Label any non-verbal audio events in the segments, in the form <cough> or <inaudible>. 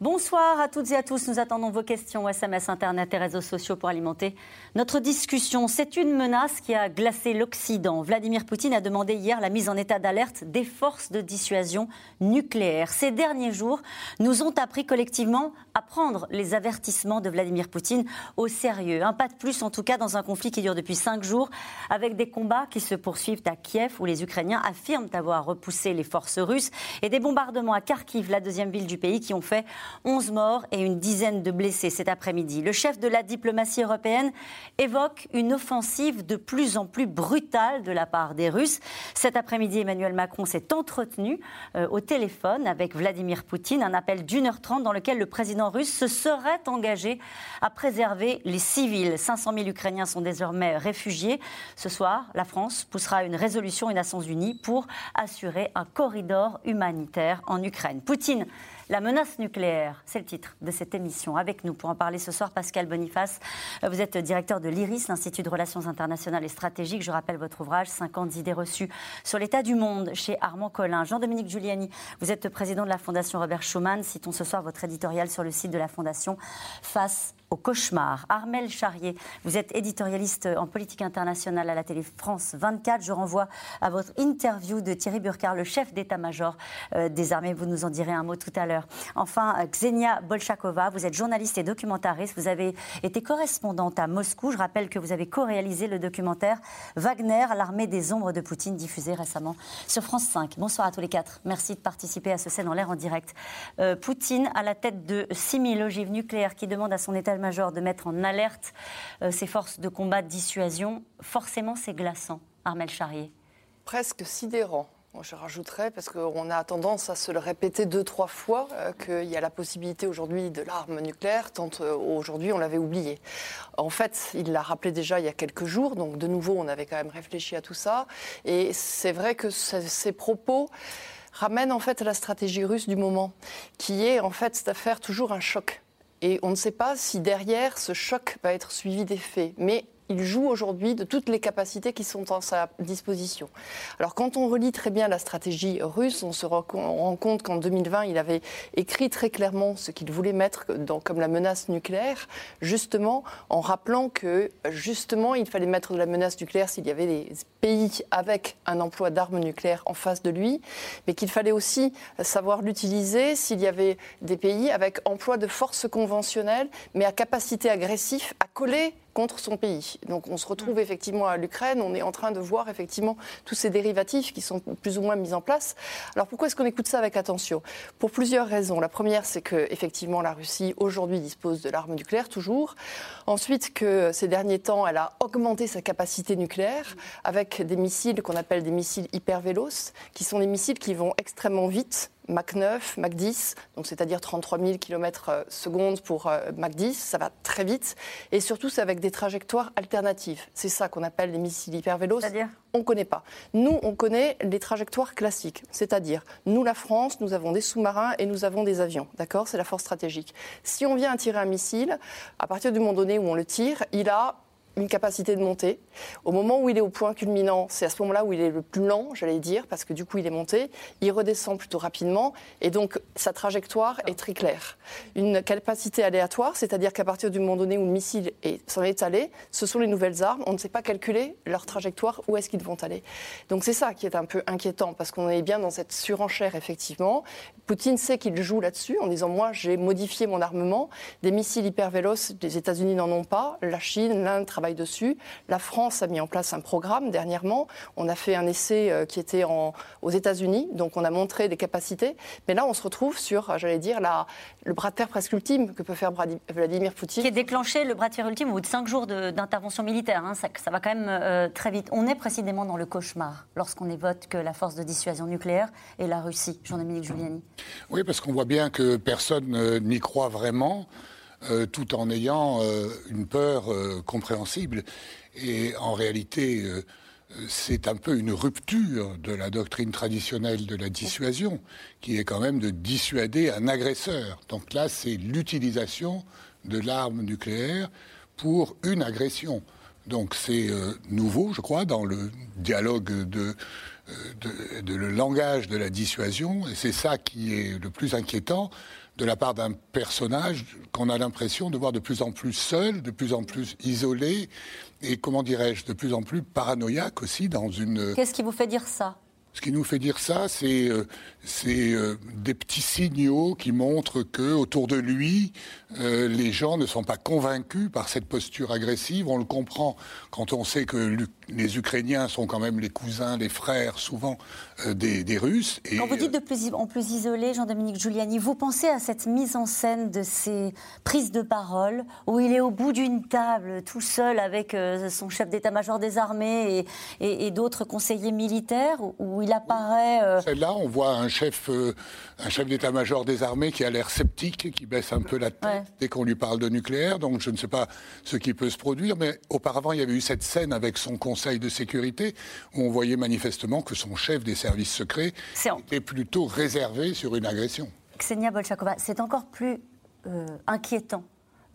Bonsoir à toutes et à tous. Nous attendons vos questions, SMS, Internet et réseaux sociaux pour alimenter notre discussion. C'est une menace qui a glacé l'Occident. Vladimir Poutine a demandé hier la mise en état d'alerte des forces de dissuasion nucléaire. Ces derniers jours nous ont appris collectivement à prendre les avertissements de Vladimir Poutine au sérieux. Un pas de plus, en tout cas, dans un conflit qui dure depuis cinq jours, avec des combats qui se poursuivent à Kiev, où les Ukrainiens affirment avoir repoussé les forces russes, et des bombardements à Kharkiv, la deuxième ville du pays, qui ont fait 11 morts et une dizaine de blessés cet après-midi. Le chef de la diplomatie européenne évoque une offensive de plus en plus brutale de la part des Russes. Cet après-midi, Emmanuel Macron s'est entretenu euh, au téléphone avec Vladimir Poutine, un appel d'une heure trente dans lequel le président russe se serait engagé à préserver les civils. 500 000 Ukrainiens sont désormais réfugiés. Ce soir, la France poussera une résolution aux Nations Unies pour assurer un corridor humanitaire en Ukraine. Poutine la menace nucléaire, c'est le titre de cette émission. Avec nous pour en parler ce soir, Pascal Boniface. Vous êtes directeur de l'IRIS, l'Institut de Relations internationales et stratégiques. Je rappelle votre ouvrage 50 idées reçues sur l'état du monde chez Armand Collin. Jean-Dominique Giuliani, vous êtes président de la Fondation Robert Schuman. Citons ce soir votre éditorial sur le site de la Fondation Face au cauchemar. Armel Charrier, vous êtes éditorialiste en politique internationale à la télé France 24. Je renvoie à votre interview de Thierry Burkhardt, le chef d'état-major euh, des armées. Vous nous en direz un mot tout à l'heure. Enfin, Xenia Bolchakova, vous êtes journaliste et documentariste. Vous avez été correspondante à Moscou. Je rappelle que vous avez co-réalisé le documentaire Wagner, l'armée des ombres de Poutine, diffusé récemment sur France 5. Bonsoir à tous les quatre. Merci de participer à ce scène en l'air en direct. Euh, Poutine à la tête de 6000 ogives nucléaires qui demande à son état major de mettre en alerte euh, ses forces de combat de dissuasion, forcément c'est glaçant, Armel Charrier. Presque sidérant. je rajouterais, parce qu'on a tendance à se le répéter deux, trois fois, euh, qu'il y a la possibilité aujourd'hui de l'arme nucléaire, tant euh, aujourd'hui on l'avait oublié. En fait, il l'a rappelé déjà il y a quelques jours, donc de nouveau on avait quand même réfléchi à tout ça. Et c'est vrai que ces propos ramènent en fait à la stratégie russe du moment, qui est en fait cette affaire toujours un choc. Et on ne sait pas si derrière ce choc va être suivi d'effets. Mais il joue aujourd'hui de toutes les capacités qui sont à sa disposition. Alors quand on relit très bien la stratégie russe, on se rend compte qu'en 2020, il avait écrit très clairement ce qu'il voulait mettre comme la menace nucléaire, justement en rappelant que justement il fallait mettre de la menace nucléaire s'il y avait des pays avec un emploi d'armes nucléaires en face de lui, mais qu'il fallait aussi savoir l'utiliser s'il y avait des pays avec emploi de forces conventionnelles, mais à capacité agressive à coller contre son pays. Donc on se retrouve mm. effectivement à l'Ukraine, on est en train de voir effectivement tous ces dérivatifs qui sont plus ou moins mis en place. Alors pourquoi est-ce qu'on écoute ça avec attention? Pour plusieurs raisons. La première, c'est que effectivement la Russie aujourd'hui dispose de l'arme nucléaire toujours. Ensuite, que ces derniers temps, elle a augmenté sa capacité nucléaire avec des missiles qu'on appelle des missiles hypervélos, qui sont des missiles qui vont extrêmement vite Mach 9, Mach 10, donc c'est-à-dire 33 000 km secondes pour euh, Mach 10, ça va très vite, et surtout c'est avec des trajectoires alternatives. C'est ça qu'on appelle les missiles hypervélos. C'est-à-dire On ne connaît pas. Nous, on connaît les trajectoires classiques, c'est-à-dire nous, la France, nous avons des sous-marins et nous avons des avions, d'accord? C'est la force stratégique. Si on vient à tirer un missile, à partir du moment donné où on le tire, il a une capacité de monter. Au moment où il est au point culminant, c'est à ce moment-là où il est le plus lent, j'allais dire, parce que du coup il est monté, il redescend plutôt rapidement, et donc sa trajectoire est très claire. Une capacité aléatoire, c'est-à-dire qu'à partir du moment donné où le missile s'en est allé, ce sont les nouvelles armes, on ne sait pas calculer leur trajectoire, où est-ce qu'ils vont aller. Donc c'est ça qui est un peu inquiétant, parce qu'on est bien dans cette surenchère, effectivement. Poutine sait qu'il joue là-dessus, en disant, moi j'ai modifié mon armement, des missiles hyper véloces, les États-Unis n'en ont pas, la Chine, l'Inde travaillent dessus. La France a mis en place un programme dernièrement. On a fait un essai euh, qui était en, aux États-Unis, donc on a montré des capacités. Mais là, on se retrouve sur, euh, j'allais dire, la, le bras de fer presque ultime que peut faire Vladimir Poutine. Qui est déclenché le bras de fer ultime au bout de cinq jours d'intervention militaire. Hein. Ça, ça, va quand même euh, très vite. On est précisément dans le cauchemar lorsqu'on évoque que la force de dissuasion nucléaire est la Russie. Jean-Dominique Giuliani. Oui, parce qu'on voit bien que personne n'y croit vraiment. Euh, tout en ayant euh, une peur euh, compréhensible. Et en réalité, c'est un peu une rupture de la doctrine traditionnelle de la dissuasion, qui est quand même de dissuader un agresseur. Donc là, c'est l'utilisation de l'arme nucléaire pour une agression. Donc c'est nouveau, je crois, dans le dialogue de, de, le langage de la dissuasion, et c'est ça qui est le plus inquiétant de la part d'un personnage qu'on a l'impression de voir de plus en plus seul, de plus en plus isolé, et comment dirais-je, de plus en plus paranoïaque aussi dans une... Qu'est-ce qui vous fait dire ça? Ce qui nous fait dire ça, c'est euh, euh, des petits signaux qui montrent que autour de lui, euh, les gens ne sont pas convaincus par cette posture agressive. On le comprend quand on sait que les Ukrainiens sont quand même les cousins, les frères, souvent des, Russes. Et, quand vous dites de plus en plus isolé, Jean-Dominique Giuliani, vous pensez à cette mise en scène de ces prises de parole où il est au bout d'une table, tout seul avec son chef d'état-major des armées et, et d'autres conseillers militaires, où il apparaît. Euh, Celle-là, on voit un chef, euh, un chef d'état-major des armées qui a l'air sceptique, qui baisse un peu la tête dès qu'on lui parle de nucléaire. Donc je ne sais pas ce qui peut se produire, mais auparavant, il y avait eu cette scène avec son Conseil de sécurité où on voyait manifestement que son chef des services secrets était plutôt réservé sur une agression. Ksenia Bolchakova, c'est encore plus euh, inquiétant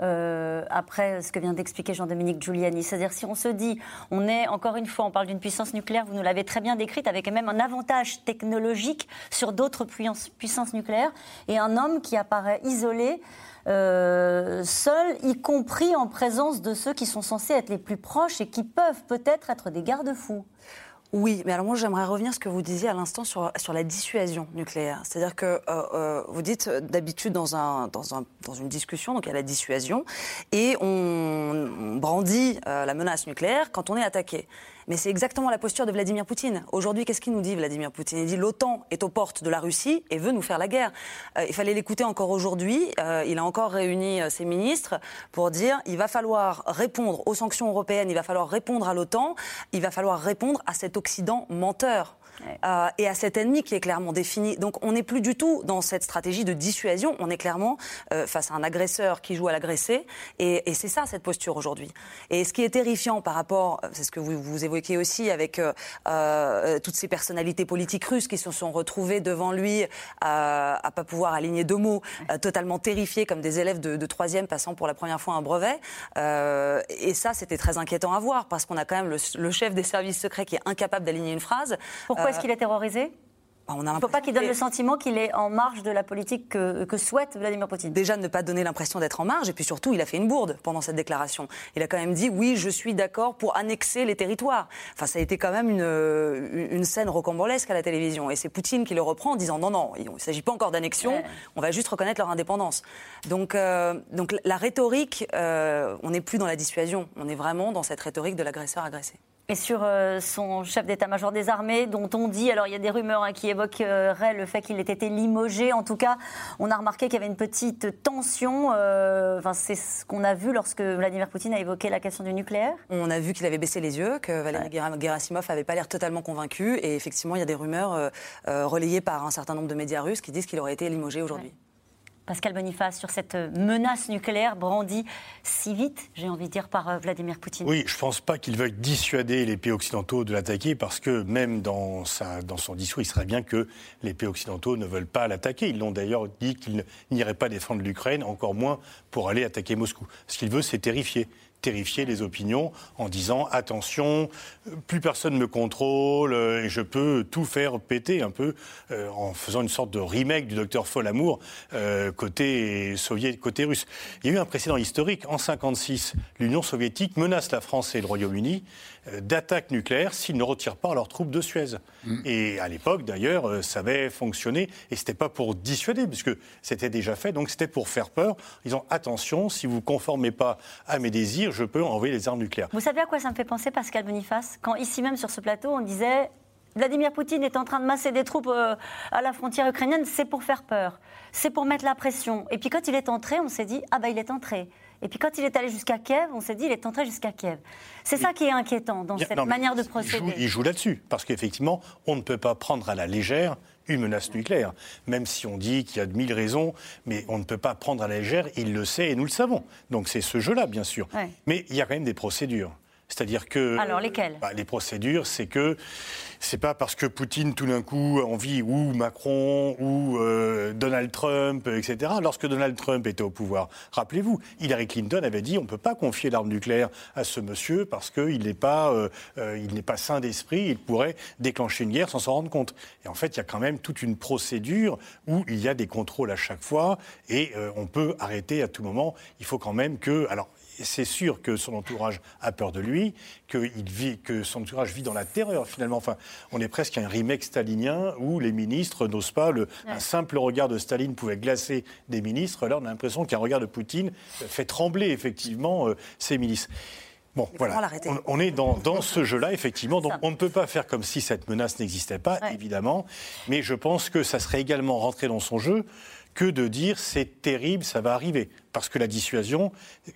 euh, après ce que vient d'expliquer Jean-Dominique Giuliani. C'est-à-dire si on se dit, on est, encore une fois, on parle d'une puissance nucléaire, vous nous l'avez très bien décrite, avec même un avantage technologique sur d'autres puissances nucléaires, et un homme qui apparaît isolé, euh, seul, y compris en présence de ceux qui sont censés être les plus proches et qui peuvent peut-être être des garde-fous. Oui, mais alors moi j'aimerais revenir à ce que vous disiez à l'instant sur, la dissuasion nucléaire. C'est-à-dire que euh, euh, vous dites d'habitude dans, un, dans, un, dans une discussion, donc il y a la dissuasion, et on, brandit euh, la menace nucléaire quand on est attaqué. Mais c'est exactement la posture de Vladimir Poutine. Aujourd'hui, qu'est-ce qu'il nous dit, Vladimir Poutine? Il dit l'OTAN est aux portes de la Russie et veut nous faire la guerre. Euh, il fallait l'écouter encore aujourd'hui. Euh, il a encore réuni euh, ses ministres pour dire il va falloir répondre aux sanctions européennes, il va falloir répondre à l'OTAN, il va falloir répondre à cet Occident menteur. Euh, et à cet ennemi qui est clairement défini. Donc on n'est plus du tout dans cette stratégie de dissuasion, on est clairement euh, face à un agresseur qui joue à l'agressé, et, et c'est ça cette posture aujourd'hui. Et ce qui est terrifiant par rapport, euh, c'est ce que vous, vous évoquez aussi avec euh, toutes ces personnalités politiques russes qui se sont retrouvées devant lui à, à pas pouvoir aligner deux mots, totalement terrifiés comme des élèves de, de, troisième passant pour la première fois un brevet. et ça, c'était très inquiétant à voir parce qu'on a quand même le, le, chef des services secrets qui est incapable d'aligner une phrase. Pourquoi est-ce qu'il est terrorisé? Bah, il ne faut pas qu'il donne le sentiment qu'il est en marge de la politique que, souhaite Vladimir Poutine. Déjà, ne pas donner l'impression d'être en marge, et puis surtout, il a fait une bourde pendant cette déclaration. Il a quand même dit oui, je suis d'accord pour annexer les territoires. Enfin, ça a été quand même une, une scène rocambolesque à la télévision. Et c'est Poutine qui le reprend en disant non, non, il ne s'agit pas encore d'annexion, on va juste reconnaître leur indépendance. Donc, euh, donc la rhétorique, euh, on n'est plus dans la dissuasion, on est vraiment dans cette rhétorique de l'agresseur agressé et sur euh, son chef d'état-major des armées, dont on dit, alors il y a des rumeurs hein, qui évoqueraient le fait qu'il ait été limogé. En tout cas, on a remarqué qu'il y avait une petite tension. Euh, enfin, c'est ce qu'on a vu lorsque Vladimir Poutine a évoqué la question du nucléaire. On a vu qu'il avait baissé les yeux, que Valéry Gerasimov n'avait pas l'air totalement convaincu. Et effectivement, il y a des rumeurs euh, relayées par un certain nombre de médias russes qui disent qu'il aurait été limogé aujourd'hui. Pascal Boniface, sur cette menace nucléaire brandie si vite, j'ai envie de dire, par euh, Vladimir Poutine Oui, je ne pense pas qu'il veuille dissuader les pays occidentaux de l'attaquer, parce que même dans son discours, il serait bien que les pays occidentaux ne veulent pas l'attaquer. Ils l'ont d'ailleurs dit qu'ils n'iraient pas défendre l'Ukraine, encore moins pour aller attaquer Moscou. Ce qu'il veut, c'est terrifier terrifier les opinions en disant attention, plus personne me contrôle et je peux tout faire péter un peu euh, en faisant une sorte de remake du docteur Folamour euh, côté soviétique, côté russe. Il y a eu un précédent historique. En 1956, l'Union soviétique menace la France et le Royaume-Uni d'attaques nucléaires s'ils ne retirent pas leurs troupes de Suez. Mm. Et à l'époque, d'ailleurs, euh, ça avait fonctionné. Et c'était pas pour dissuader, puisque c'était déjà fait. Donc c'était pour faire peur, en disant attention, si vous ne conformez pas à mes désirs, je peux envoyer les armes nucléaires. Vous savez à quoi ça me fait penser, Pascal Boniface? Quand ici même sur ce plateau, on disait Vladimir Poutine est en train de masser des troupes euh, à la frontière ukrainienne, c'est pour faire peur, c'est pour mettre la pression. Et puis quand il est entré, on s'est dit ah bah il est entré. Et puis quand il est allé jusqu'à Kiev, on s'est dit il est entré jusqu'à Kiev. C'est ça qui est inquiétant dans cette manière de procéder. Il joue, là-dessus, parce qu'effectivement, on ne peut pas prendre à la légère une menace nucléaire, même si on dit qu'il y a de mille raisons, mais on ne peut pas prendre à la légère, il le sait et nous le savons. Donc c'est ce jeu-là, bien sûr. Mais il y a quand même des procédures. C'est-à-dire que. Alors lesquelles? bah, Les procédures, c'est que c'est pas parce que Poutine tout d'un coup a envie, ou Macron, ou euh, Donald Trump, etc. Lorsque Donald Trump était au pouvoir, rappelez-vous, Hillary Clinton avait dit on ne peut pas confier l'arme nucléaire à ce monsieur parce qu'il n'est pas, euh, euh, il n'est pas sain d'esprit, il pourrait déclencher une guerre sans s'en rendre compte. Et en fait, il y a quand même toute une procédure où il y a des contrôles à chaque fois et on peut arrêter à tout moment. Il faut quand même que, alors c'est sûr que son entourage a peur de lui, vit, que son entourage vit dans la terreur finalement. Enfin, on est presque un remake stalinien où les ministres n'osent pas. Le, Un simple regard de Staline pouvait glacer des ministres. Là, on a l'impression qu'un regard de Poutine fait trembler effectivement euh, ces milices. Bon, voilà. On, est dans, ce jeu-là, effectivement. Donc, on ne peut pas faire comme si cette menace n'existait pas, évidemment. Mais je pense que ça serait également rentré dans son jeu que de dire c'est terrible, ça va arriver. Parce que la dissuasion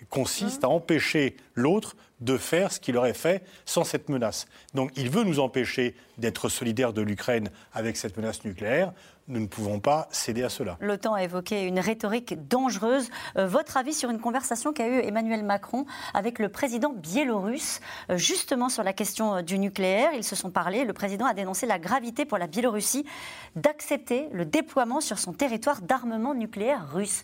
consiste à empêcher l'autre de faire ce qu'il aurait fait sans cette menace. Donc il veut nous empêcher d'être solidaires de l'Ukraine avec cette menace nucléaire. Nous ne pouvons pas céder à cela. L'OTAN a évoqué une rhétorique dangereuse. Euh, votre avis sur une conversation qu'a eue Emmanuel Macron avec le président biélorusse, euh, justement sur la question euh, du nucléaire. Ils se sont parlé. Le président a dénoncé la gravité pour la Biélorussie d'accepter le déploiement sur son territoire d'armement nucléaire russe.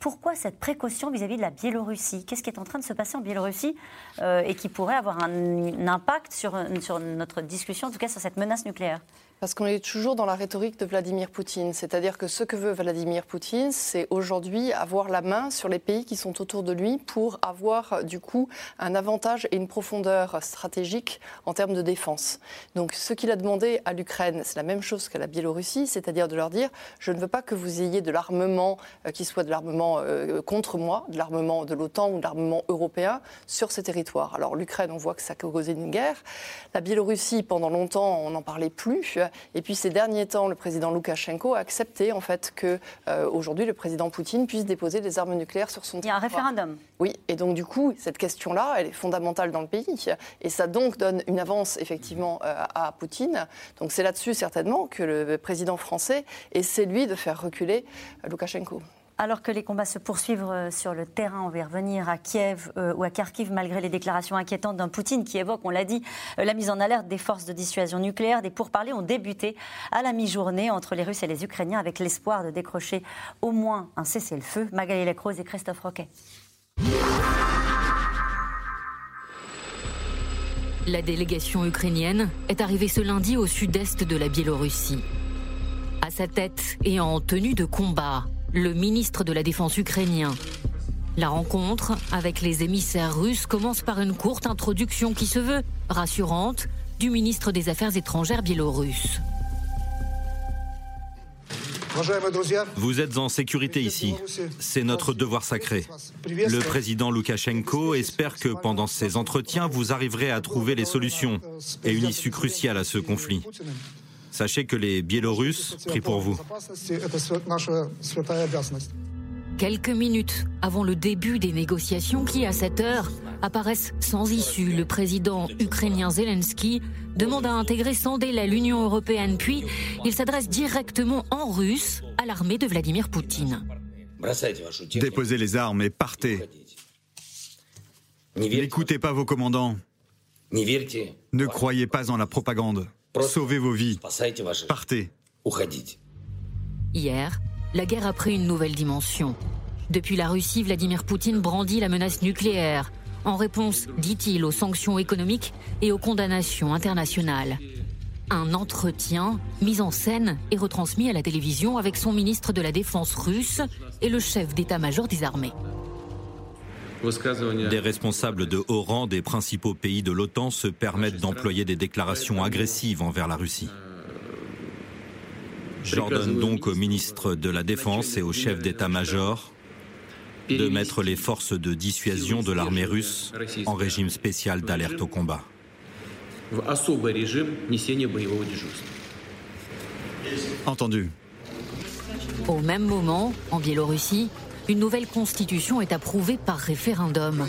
Pourquoi cette précaution vis-à-vis de la Biélorussie? Qu'est-ce qui est en train de se passer en Biélorussie et qui pourrait avoir un, impact sur, sur notre discussion, en tout cas sur cette menace nucléaire? Parce qu'on est toujours dans la rhétorique de Vladimir Poutine. C'est-à-dire que ce que veut Vladimir Poutine, c'est aujourd'hui avoir la main sur les pays qui sont autour de lui pour avoir du coup un avantage et une profondeur stratégique en termes de défense. Donc ce qu'il a demandé à l'Ukraine, c'est la même chose qu'à la Biélorussie, c'est-à-dire de leur dire je ne veux pas que vous ayez de l'armement euh, qui soit de l'armement euh, contre moi, de l'armement de l'OTAN ou de l'armement européen sur ces territoires. Alors l'Ukraine, on voit que ça a causé une guerre. La Biélorussie, pendant longtemps, on n'en parlait plus. Et puis ces derniers temps, le président Loukachenko a accepté en fait que euh, aujourd'hui le président Poutine puisse déposer des armes nucléaires sur son territoire. Il y a un référendum. Oui, et donc du coup, cette question-là, elle est fondamentale dans le pays. Et ça donc donne une avance effectivement euh, à Poutine. Donc c'est là-dessus certainement que le président français essaie lui de faire reculer Loukachenko. Alors que les combats se poursuivent euh, sur le terrain, on va revenir à Kiev euh, ou à Kharkiv, malgré les déclarations inquiétantes d'un Poutine qui évoque, on l'a dit, euh, la mise en alerte des forces de dissuasion nucléaire. Des pourparlers ont débuté à la mi-journée entre les Russes et les Ukrainiens avec l'espoir de décrocher au moins un cessez-le-feu. Magali Lacrose et Christophe Roquet. La délégation ukrainienne est arrivée ce lundi au sud-est de la Biélorussie. À sa tête et en tenue de combat, le ministre de la Défense ukrainien. La rencontre avec les émissaires russes commence par une courte introduction qui se veut rassurante du ministre des Affaires étrangères biélorusse. Vous êtes en sécurité ici. C'est notre devoir sacré. Le président Loukachenko espère que pendant ces entretiens, vous arriverez à trouver les solutions et une issue cruciale à ce conflit. Sachez que les Biélorusses prient pour vous. Quelques minutes avant le début des négociations qui, à cette heure, apparaissent sans issue, le président ukrainien Zelensky demande à intégrer sans délai l'Union européenne, puis il s'adresse directement en russe à l'armée de Vladimir Poutine. Déposez les armes et partez. N'écoutez pas vos commandants. Ne croyez pas en la propagande. Sauvez vos vies. Partez. Hier, la guerre a pris une nouvelle dimension. Depuis la Russie, Vladimir Poutine brandit la menace nucléaire, en réponse, dit-il, aux sanctions économiques et aux condamnations internationales. Un entretien mis en scène et retransmis à la télévision avec son ministre de la Défense russe et le chef d'état-major des armées. Des responsables de haut rang des principaux pays de l'OTAN se permettent d'employer des déclarations agressives envers la Russie. J'ordonne donc au ministre de la Défense et au chef d'état-major de mettre les forces de dissuasion de l'armée russe en régime spécial d'alerte au combat. Entendu. Au même moment, en Biélorussie, une nouvelle constitution est approuvée par référendum.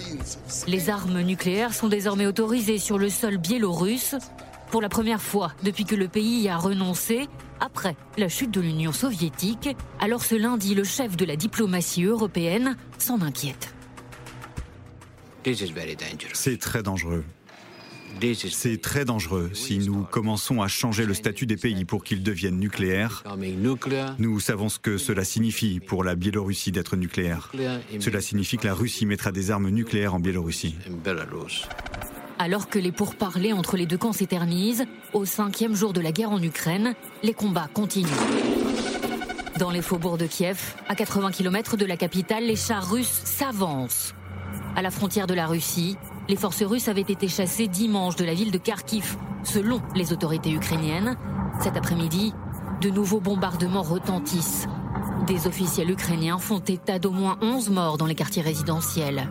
Les armes nucléaires sont désormais autorisées sur le sol biélorusse pour la première fois depuis que le pays y a renoncé après la chute de l'Union soviétique. Alors ce lundi, le chef de la diplomatie européenne s'en inquiète. C'est très dangereux. C'est très dangereux si nous commençons à changer le statut des pays pour qu'ils deviennent nucléaires. Nous savons ce que cela signifie pour la Biélorussie d'être nucléaire. Cela signifie que la Russie mettra des armes nucléaires en Biélorussie. Alors que les pourparlers entre les deux camps s'éternisent, au cinquième jour de la guerre en Ukraine, les combats continuent. Dans les faubourgs de Kiev, à 80 km de la capitale, les chars russes s'avancent. À la frontière de la Russie, les forces russes avaient été chassées dimanche de la ville de Kharkiv, selon les autorités ukrainiennes. Cet après-midi, de nouveaux bombardements retentissent. Des officiels ukrainiens font état d'au moins 11 morts dans les quartiers résidentiels.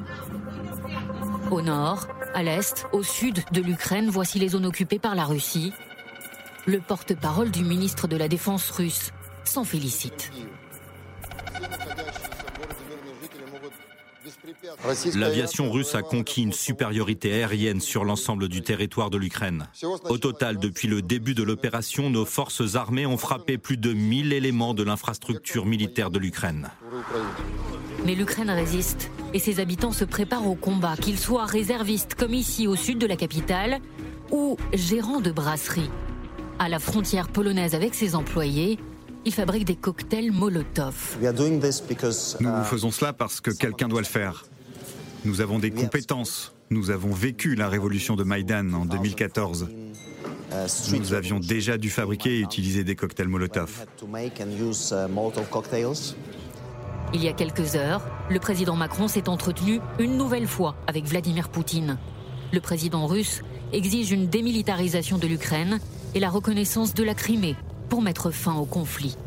Au nord, à l'est, au sud de l'Ukraine, voici les zones occupées par la Russie. Le porte-parole du ministre de la Défense russe s'en félicite. L'aviation russe a conquis une supériorité aérienne sur l'ensemble du territoire de l'Ukraine. Au total, depuis le début de l'opération, nos forces armées ont frappé plus de 1000 éléments de l'infrastructure militaire de l'Ukraine. Mais l'Ukraine résiste et ses habitants se préparent au combat, qu'ils soient réservistes comme ici au sud de la capitale ou gérants de brasserie. À la frontière polonaise avec ses employés, il fabrique des cocktails Molotov. Nous faisons cela parce que quelqu'un doit le faire. Nous avons des compétences. Nous avons vécu la révolution de Maïdan en 2014. Nous avions déjà dû fabriquer et utiliser des cocktails Molotov. Il y a quelques heures, le président Macron s'est entretenu une nouvelle fois avec Vladimir Poutine. Le président russe exige une démilitarisation de l'Ukraine et la reconnaissance de la Crimée pour mettre fin au conflit.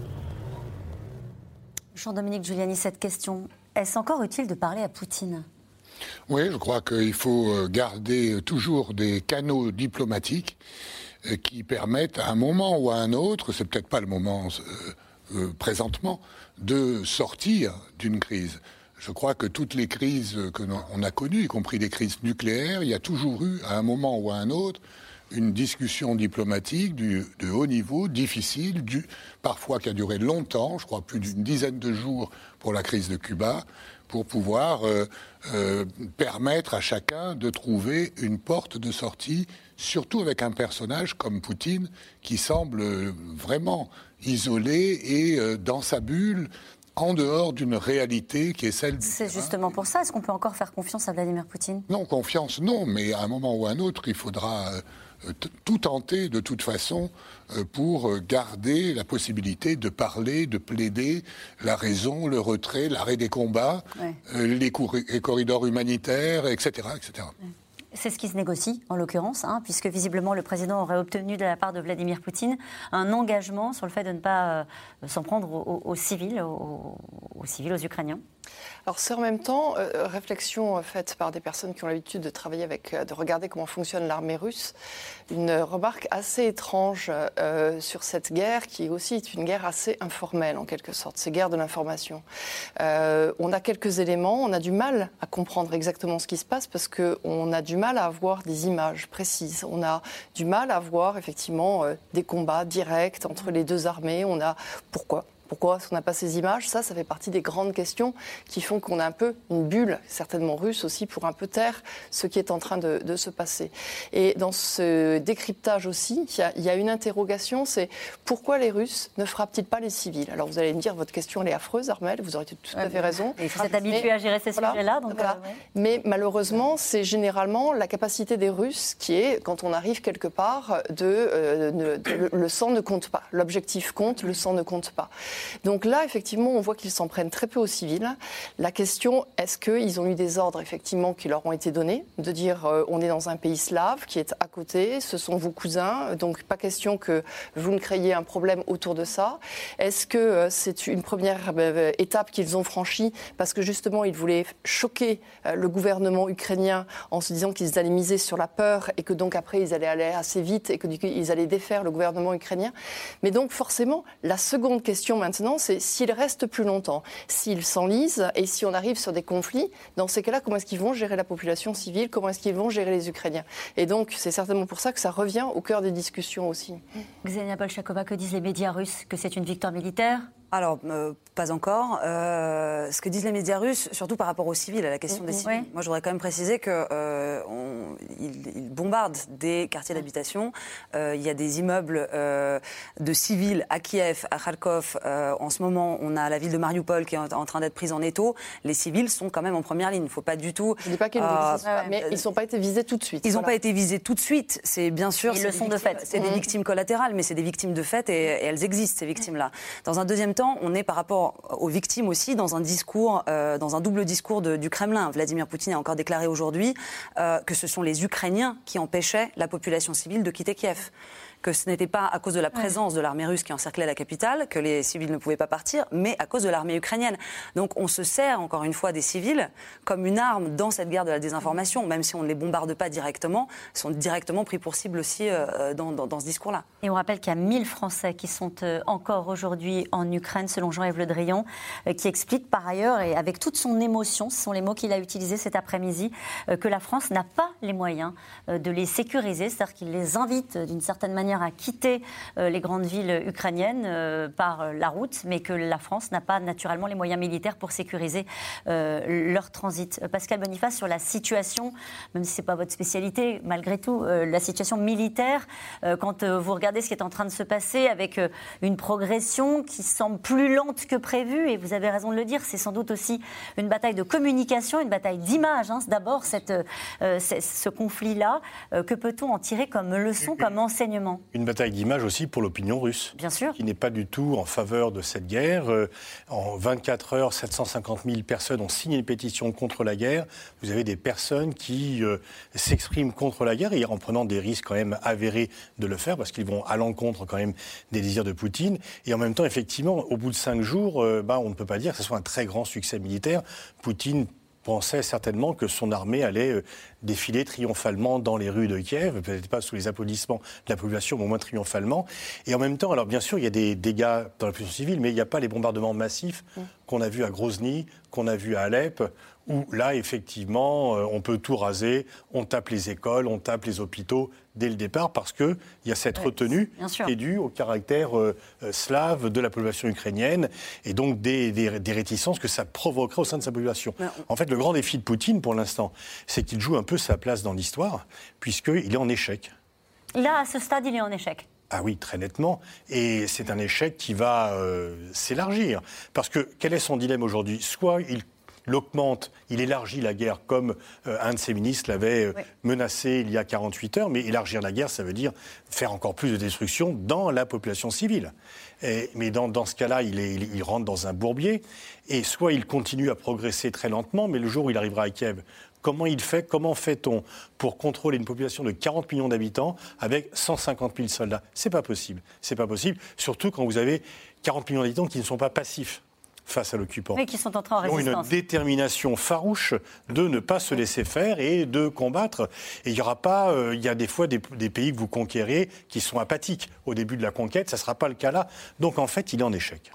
Jean-Dominique Giuliani, cette question, est-ce encore utile de parler à Poutine? Oui, je crois qu'il faut euh, garder toujours des canaux diplomatiques euh, qui permettent à un moment ou à un autre, c'est peut-être pas le moment euh, présentement, de sortir d'une crise. Je crois que toutes les crises que l'on a connues, y compris les crises nucléaires, il y a toujours eu, à un moment ou à un autre, une discussion diplomatique de haut niveau, difficile, parfois qui a duré longtemps, je crois plus d'une dizaine de jours pour la crise de Cuba, pour pouvoir euh, euh, permettre à chacun de trouver une porte de sortie, surtout avec un personnage comme Poutine, qui semble vraiment isolé et euh, dans sa bulle, en dehors d'une réalité qui est celle du C'est justement pour ça. Est-ce qu'on peut encore faire confiance à Vladimir Poutine? Non, confiance, non. Mais à un moment ou à un autre, il faudra euh, tout tenter de toute façon euh, pour euh, garder la possibilité de parler, de plaider la raison, le retrait, l'arrêt des combats, les, corridors humanitaires, etc. etc. C'est ce qui se négocie, en l'occurrence, hein, puisque visiblement le président aurait obtenu de la part de Vladimir Poutine un engagement sur le fait de ne pas s'en prendre aux, civils, aux, civils, aux Ukrainiens. Alors c'est en même temps euh, réflexion euh, faite par des personnes qui ont l'habitude de travailler avec, euh, de regarder comment fonctionne l'armée russe, une remarque assez étrange sur cette guerre qui aussi est une guerre assez informelle en quelque sorte, c'est guerre de l'information. on a quelques éléments, on a du mal à comprendre exactement ce qui se passe parce qu'on a du mal à avoir des images précises, on a du mal à avoir effectivement des combats directs entre les deux armées, on a pourquoi? Pourquoi est-ce qu'on n'a pas ces images? Ça, ça fait partie des grandes questions qui font qu'on a un peu une bulle, certainement russe aussi, pour un peu taire ce qui est en train de, se passer. Et dans ce décryptage aussi, il y a, une interrogation, c'est pourquoi les Russes ne frappent-ils pas les civils? Alors vous allez me dire, votre question elle est affreuse, Armel, vous aurez tout à fait raison. Et vous êtes habitué à gérer ces sujets-là. Euh, Mais malheureusement, c'est généralement la capacité des Russes qui est, quand on arrive quelque part, de, euh, le sang ne compte pas. L'objectif compte, le sang ne compte pas. Donc là, effectivement, on voit qu'ils s'en prennent très peu aux civils. La question, est-ce qu'ils ont eu des ordres, effectivement, qui leur ont été donnés, de dire euh, on est dans un pays slave qui est à côté, ce sont vos cousins, donc pas question que vous ne créiez un problème autour de ça. Est-ce que euh, c'est une première euh, étape qu'ils ont franchie parce que justement, ils voulaient choquer le gouvernement ukrainien en se disant qu'ils allaient miser sur la peur et que donc après, ils allaient aller assez vite et que ils allaient défaire le gouvernement ukrainien? Mais donc, forcément, la seconde question maintenant, maintenant, c'est s'ils restent plus longtemps, s'ils s'enlisent et si on arrive sur des conflits, dans ces cas-là, comment est-ce qu'ils vont gérer la population civile Comment est-ce qu'ils vont gérer les Ukrainiens? Et donc, c'est certainement pour ça que ça revient au cœur des discussions aussi. Xenia Bolchakova, que disent les médias russes Que c'est une victoire militaire? Alors, euh, pas encore. Euh, ce que disent les médias russes, surtout par rapport aux civils, à la question des civils. Moi, je voudrais quand même préciser qu'ils euh, bombardent des quartiers d'habitation. Euh, il y a des immeubles de civils à Kiev, à Kharkov. en ce moment, on a la ville de Mariupol qui est en, train d'être prise en étau. Les civils sont quand même en première ligne. Il ne faut pas du tout. Je ne dis pas qu'ils mais ils n'ont pas été visés tout de suite. Ils n'ont pas été visés tout de suite. C'est bien sûr. Ils le sont de fait. C'est des victimes collatérales, mais c'est des victimes de fait et, et elles existent ces victimes-là. Dans un deuxième temps, on est par rapport aux victimes aussi dans un discours, euh, dans un double discours du Kremlin. Vladimir Poutine a encore déclaré aujourd'hui euh, que ce sont les Ukrainiens qui empêchaient la population civile de quitter Kiev que ce n'était pas à cause de la présence de l'armée russe qui encerclait la capitale que les civils ne pouvaient pas partir, mais à cause de l'armée ukrainienne. Donc on se sert encore une fois des civils comme une arme dans cette guerre de la désinformation, même si on ne les bombarde pas directement, ils sont directement pris pour cible aussi euh, dans, dans, ce discours-là. Et on rappelle qu'il y a 1000 Français qui sont euh, encore aujourd'hui en Ukraine, selon Jean-Yves Le Drian, euh, qui explique par ailleurs, et avec toute son émotion, ce sont les mots qu'il a utilisés cet après-midi, que la France n'a pas les moyens de les sécuriser, c'est-à-dire qu'il les invite d'une certaine manière à quitter euh, les grandes villes ukrainiennes euh, par euh, la route, mais que la France n'a pas naturellement les moyens militaires pour sécuriser leur transit. Pascal Boniface, sur la situation, même si ce n'est pas votre spécialité, malgré tout, la situation militaire, quand vous regardez ce qui est en train de se passer avec une progression qui semble plus lente que prévu, et vous avez raison de le dire, c'est sans doute aussi une bataille de communication, une bataille d'image. Hein, D'abord, ce conflit-là, que peut-on en tirer comme leçon, comme enseignement? Une bataille d'image aussi pour l'opinion russe. Bien sûr. Qui n'est pas du tout en faveur de cette guerre. Euh, en 24 heures, 750 000 personnes ont signé une pétition contre la guerre. Vous avez des personnes qui euh, s'expriment contre la guerre et en prenant des risques quand même avérés de le faire parce qu'ils vont à l'encontre quand même des désirs de Poutine. Et en même temps, effectivement, au bout de cinq jours, euh, bah, on ne peut pas dire que ce soit un très grand succès militaire. Poutine pensait certainement que son armée allait euh, défiler triomphalement dans les rues de Kiev, peut-être pas sous les applaudissements de la population, mais au moins triomphalement. Et en même temps, alors bien sûr, il y a des dégâts dans la population civile, mais il n'y a pas les bombardements massifs mm. qu'on a vus à Grozny, qu'on a vus à Alep, où là, effectivement, euh, on peut tout raser, on tape les écoles, on tape les hôpitaux dès le départ, parce qu'il y a cette retenue qui est due au caractère euh, euh, slave de la population ukrainienne, et donc des, réticences que ça provoquerait au sein de sa population. En fait, le grand défi de Poutine, pour l'instant, c'est qu'il joue un peu sa place dans l'histoire, puisqu'il est en échec. Là, à ce stade, il est en échec. Ah oui, très nettement. Et c'est un échec qui va s'élargir. Parce que quel est son dilemme aujourd'hui? Soit il l'augmente, il élargit la guerre comme euh, un de ses ministres l'avait euh, menacé il y a 48 heures, mais élargir la guerre, ça veut dire faire encore plus de destruction dans la population civile. mais dans, ce cas-là, il, il, rentre dans un bourbier, et soit il continue à progresser très lentement, mais le jour où il arrivera à Kiev, comment il fait, comment fait-on pour contrôler une population de 40 millions d'habitants avec 150 000 soldats? C'est pas possible. C'est pas possible, surtout quand vous avez 40 millions d'habitants qui ne sont pas passifs face à l'occupant. Et qui sont en train en résistance. une détermination farouche de ne pas se laisser faire et de combattre. Et il y aura pas, euh, il y a des fois des, pays que vous conquérez qui sont apathiques au début de la conquête, ça ne sera pas le cas là. Donc en fait, il est en échec.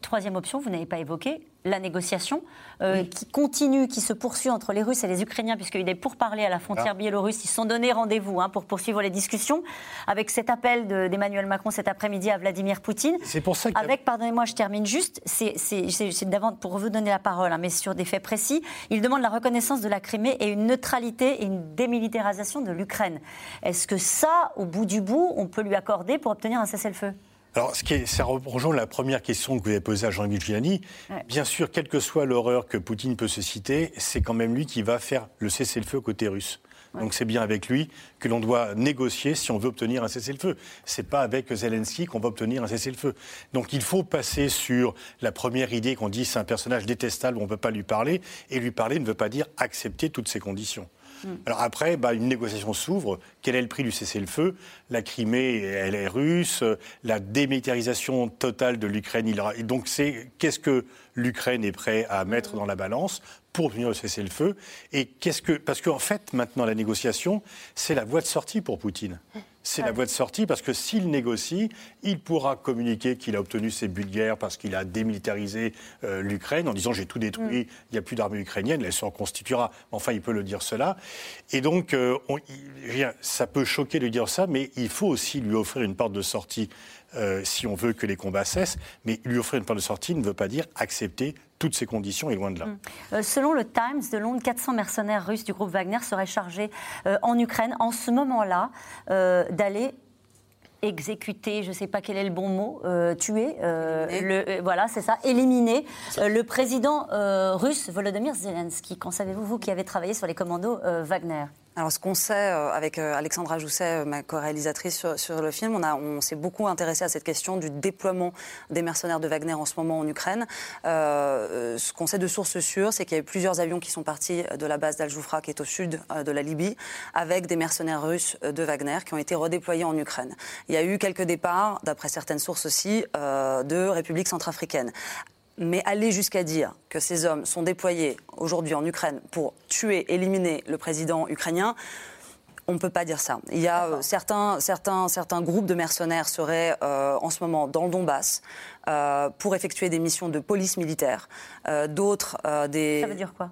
Troisième option, vous n'avez pas évoqué, la négociation euh, qui continue, qui se poursuit entre les Russes et les Ukrainiens, puisqu'il est pour parler à la frontière biélorusse. Ils se sont donné rendez-vous hein, pour poursuivre les discussions, avec cet appel d'Emmanuel Macron cet après-midi à Vladimir Poutine. C'est pour ça Avec, pardonnez-moi, je termine juste, c'est d'avant pour vous donner la parole, hein, mais sur des faits précis. Il demande la reconnaissance de la Crimée et une neutralité et une démilitarisation de l'Ukraine. Est-ce que ça, au bout du bout, on peut lui accorder pour obtenir un cessez-le-feu? Alors, ce qui est, ça rejoint la première question que vous avez posée à Jean-Yves Giuliani. Bien sûr, quelle que soit l'horreur que Poutine peut se citer, c'est quand même lui qui va faire le cessez-le-feu côté russe. Donc c'est bien avec lui que l'on doit négocier si on veut obtenir un cessez-le-feu. C'est pas avec Zelensky qu'on va obtenir un cessez-le-feu. Donc il faut passer sur la première idée qu'on dit c'est un personnage détestable, on ne peut pas lui parler, et lui parler ne veut pas dire accepter toutes ces conditions. Mm. Alors après, bah, une négociation s'ouvre. Quel est le prix du cessez-le-feu? La Crimée, elle est russe. La démilitarisation totale de l'Ukraine, il aura... donc c'est qu'est-ce que l'Ukraine est prêt à mettre dans la balance pour obtenir le cessez-le-feu? Et qu'est-ce que parce qu'en fait, maintenant, la négociation, c'est la voie de sortie pour Poutine. C'est la voie de sortie parce que s'il négocie, il pourra communiquer qu'il a obtenu ses buts de guerre parce qu'il a démilitarisé euh, l'Ukraine en disant j'ai tout détruit, mm. il n'y a plus d'armée ukrainienne, elle se reconstituera. Enfin, il peut le dire cela. Et donc, euh, ça peut choquer de dire ça, mais il faut aussi lui offrir une porte de sortie si on veut que les combats cessent. Mais lui offrir une porte de sortie ne veut pas dire accepter toutes ces conditions et loin de là. Mm. selon le Times de Londres, 400 mercenaires russes du groupe Wagner seraient chargés en Ukraine en ce moment-là d'aller exécuter, je ne sais pas quel est le bon mot, euh, tuer, euh, le, euh, voilà, c'est ça, éliminer le président russe Volodymyr Zelensky. Qu'en savez-vous, vous qui avez travaillé sur les commandos Wagner? Alors, ce qu'on sait euh, avec euh, Alexandra Jousset, euh, ma co-réalisatrice sur, le film, on, s'est beaucoup intéressé à cette question du déploiement des mercenaires de Wagner en ce moment en Ukraine. ce qu'on sait de sources sûres, c'est qu'il y a eu plusieurs avions qui sont partis de la base d'Al-Joufra, qui est au sud de la Libye, avec des mercenaires russes de Wagner qui ont été redéployés en Ukraine. Il y a eu quelques départs, d'après certaines sources aussi, de République centrafricaine. Mais aller jusqu'à dire que ces hommes sont déployés aujourd'hui en Ukraine pour tuer, éliminer le président ukrainien, on ne peut pas dire ça. Il y a euh, certains, certains, certains groupes de mercenaires seraient euh, en ce moment dans le Donbass euh, pour effectuer des missions de police militaire. D'autres des. Ça veut dire quoi?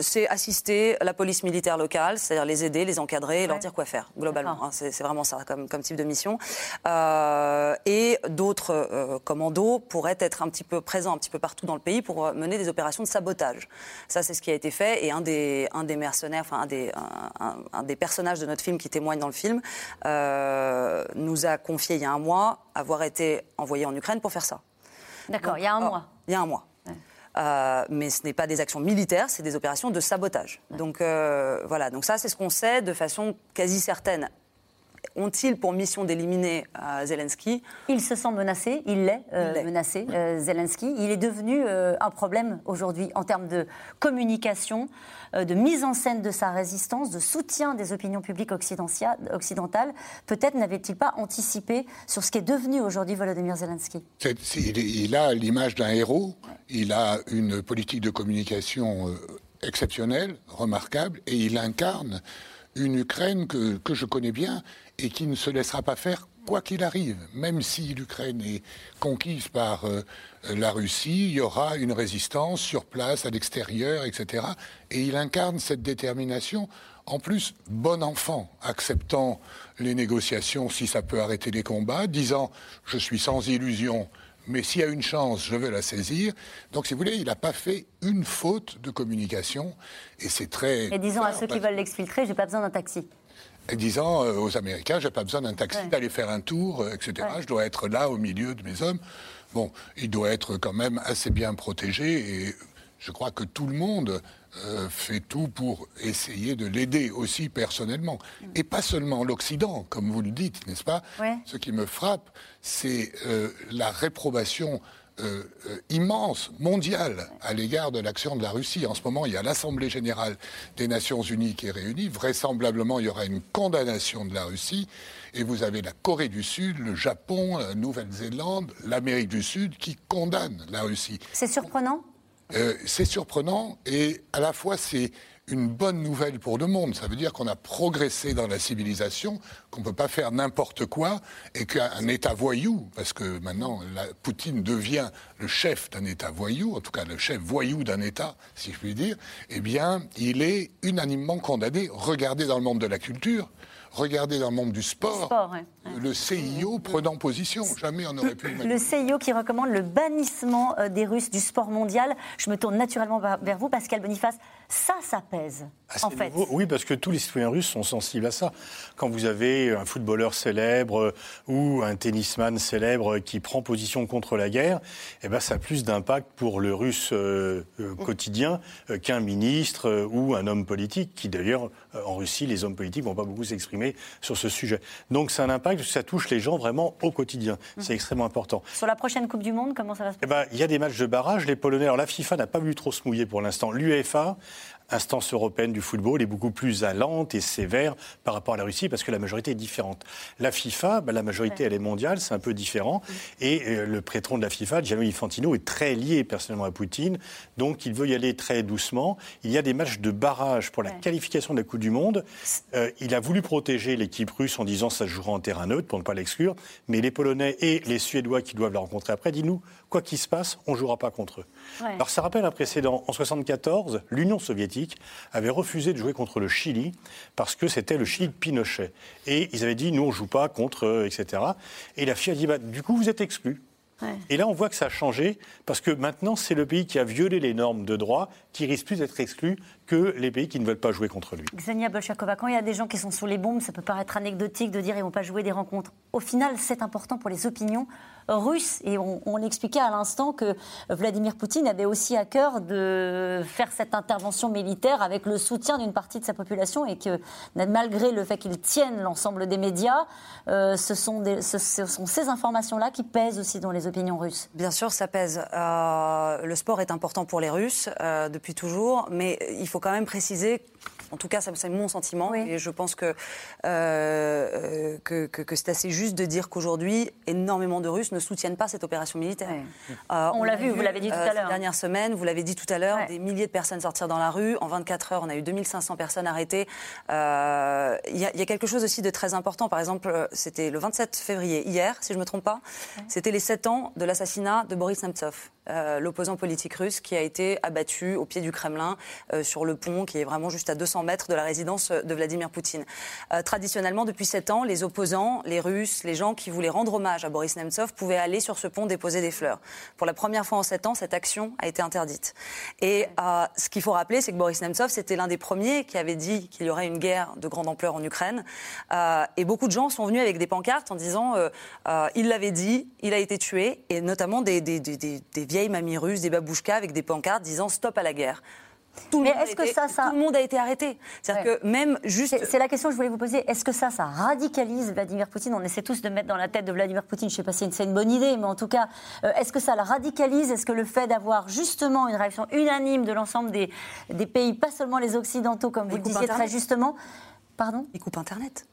C'est assister la police militaire locale, c'est-à-dire les aider, les encadrer, leur dire quoi faire, globalement. Hein, c'est vraiment ça comme, type de mission. Euh, et d'autres euh, commandos pourraient être un petit peu présents un petit peu partout dans le pays pour euh, mener des opérations de sabotage. Ça, c'est ce qui a été fait. Et un des, un des mercenaires, enfin un des, un, des personnages de notre film qui témoigne dans le film, nous a confié il y a un mois avoir été envoyé en Ukraine pour faire ça. D'accord, il y a un mois. Il y a un mois. Euh, mais ce n'est pas des actions militaires, c'est des opérations de sabotage. Donc euh, voilà, donc ça c'est ce qu'on sait de façon quasi certaine ont-ils pour mission d'éliminer euh, Zelensky? Il se sent menacé, il l'est euh, menacé, euh, Zelensky. Il est devenu un problème aujourd'hui en termes de communication, de mise en scène de sa résistance, de soutien des opinions publiques occidentales. Peut-être n'avait-il pas anticipé sur ce qui est devenu aujourd'hui Volodymyr Zelensky. Il, a l'image d'un héros, il a une politique de communication exceptionnelle, remarquable, et il incarne une Ukraine que, je connais bien et qui ne se laissera pas faire quoi qu'il arrive. Même si l'Ukraine est conquise par euh, la Russie, il y aura une résistance sur place, à l'extérieur, etc. Et il incarne cette détermination. En plus, bon enfant, acceptant les négociations si ça peut arrêter les combats, disant je suis sans illusion, mais s'il y a une chance, je veux la saisir. Donc, si vous voulez, il n'a pas fait une faute de communication, et c'est très. Et disant à ceux qui veulent l'exfiltrer, j'ai pas besoin d'un taxi et disant euh, aux Américains, j'ai pas besoin d'un taxi, d'aller faire un tour, euh, etc. Je dois être là au milieu de mes hommes. Bon, il doit être quand même assez bien protégé et je crois que tout le monde euh, fait tout pour essayer de l'aider aussi personnellement. Mm. Et pas seulement l'Occident, comme vous le dites, n'est-ce pas? Ce qui me frappe, c'est la réprobation euh, euh, immense, mondiale, à l'égard de l'action de la Russie. En ce moment, il y a l'Assemblée générale des Nations unies qui est réunie. Vraisemblablement, il y aura une condamnation de la Russie. Et vous avez la Corée du Sud, le Japon, la Nouvelle-Zélande, l'Amérique du Sud qui condamnent la Russie. C'est surprenant? Euh, C'est surprenant et à la fois c'est une bonne nouvelle pour le monde. Ça veut dire qu'on a progressé dans la civilisation, qu'on ne peut pas faire n'importe quoi, et qu'un État voyou, parce que maintenant Poutine devient le chef d'un État voyou, en tout cas le chef voyou d'un État, si je puis dire, eh bien, il est unanimement condamné. Regardez dans le monde de la culture, Regardez dans le monde du sport, le CIO prenant position. Jamais on n'aurait pu. Le CIO qui recommande le bannissement euh, des Russes du sport mondial. Je me tourne naturellement vers vous, Pascal Boniface. Ça, ça pèse. Ah, en fait. Oui, parce que tous les citoyens russes sont sensibles à ça. Quand vous avez un footballeur célèbre euh, ou un tennisman célèbre qui prend position contre la guerre, eh ben, ça a plus d'impact pour le russe euh, quotidien qu'un ministre ou un homme politique, qui d'ailleurs, en Russie, les hommes politiques ne vont pas beaucoup s'exprimer sur ce sujet. Donc c'est un impact parce que ça touche les gens vraiment au quotidien. C'est mmh. extrêmement important. Sur la prochaine Coupe du Monde, comment ça va se passer? eh ben, Il y a des matchs de barrage. Les Polonais, alors la FIFA n'a pas voulu trop se mouiller pour l'instant. L'UEFA instance européenne du football est beaucoup plus allante et sévère par rapport à la Russie parce que la majorité est différente. La FIFA, bah, la majorité, elle est mondiale, c'est un peu différent. Et euh, le patron de la FIFA, Gianni Infantino, est très lié personnellement à Poutine, donc il veut y aller très doucement. Il y a des matchs de barrage pour la qualification de la Coupe du Monde. Euh, il a voulu protéger l'équipe russe en disant ça se jouera en terrain neutre pour ne pas l'exclure, mais les Polonais et les Suédois qui doivent la rencontrer après disent nous, quoi qu'il se passe, on ne jouera pas contre eux. Alors ça rappelle un précédent. En 1974, l'Union soviétique avaient refusé de jouer contre le Chili parce que c'était le Chili de Pinochet. Et ils avaient dit, nous, on ne joue pas contre, etc. Et la FIA a dit, bah, du coup, vous êtes exclus. Et là, on voit que ça a changé parce que maintenant, c'est le pays qui a violé les normes de droit qui risque plus d'être exclu que les pays qui ne veulent pas jouer contre lui. Xenia Bolchakova, quand il y a des gens qui sont sous les bombes, ça peut paraître anecdotique de dire ils vont pas jouer des rencontres. Au final, c'est important pour les opinions Et on, expliquait à l'instant que Vladimir Poutine avait aussi à cœur de faire cette intervention militaire avec le soutien d'une partie de sa population et que malgré le fait qu'il tienne l'ensemble des médias, euh, ce, sont ce, sont ces informations-là qui pèsent aussi dans les opinions russes. Bien sûr, ça pèse. Euh, le sport est important pour les Russes euh, depuis toujours, mais il faut quand même préciser en tout cas, c'est mon sentiment. Et je pense que, euh, que, que, c'est assez juste de dire qu'aujourd'hui, énormément de Russes ne soutiennent pas cette opération militaire. Euh, on, l'a vu, vous l'avez dit tout à euh, l'heure. Dernière semaine, vous l'avez dit tout à l'heure, des milliers de personnes sortir dans la rue. En 24 heures, on a eu 2500 personnes arrêtées. Il y, a quelque chose aussi de très important. Par exemple, c'était le 27 février, hier, si je ne me trompe pas. C'était les 7 ans de l'assassinat de Boris Nemtsov. Euh, l'opposant politique russe qui a été abattu au pied du Kremlin euh, sur le pont qui est vraiment juste à 200 mètres de la résidence de Vladimir Poutine. Euh, traditionnellement, depuis sept ans, les opposants, les Russes, les gens qui voulaient rendre hommage à Boris Nemtsov pouvaient aller sur ce pont déposer des fleurs. Pour la première fois en sept ans, cette action a été interdite. Et ce qu'il faut rappeler, c'est que Boris Nemtsov, c'était l'un des premiers qui avait dit qu'il y aurait une guerre de grande ampleur en Ukraine. et beaucoup de gens sont venus avec des pancartes en disant il l'avait dit, il a été tué, et notamment des, des, des vieilles mamies russes, des babouchkas avec des pancartes disant stop à la guerre. Tout, Mais est-ce que ça, ça... tout le monde a été arrêté. C'est-à-dire que même juste. C'est la question que je voulais vous poser. Est-ce que ça, ça radicalise Vladimir Poutine? On essaie tous de mettre dans la tête de Vladimir Poutine. Je ne sais pas si c'est une bonne idée, mais en tout cas, euh, est-ce que ça la radicalise? Est-ce que le fait d'avoir justement une réaction unanime de l'ensemble des, des, pays, pas seulement les occidentaux, comme vous le disiez très justement, pardon? Ils coupent Internet.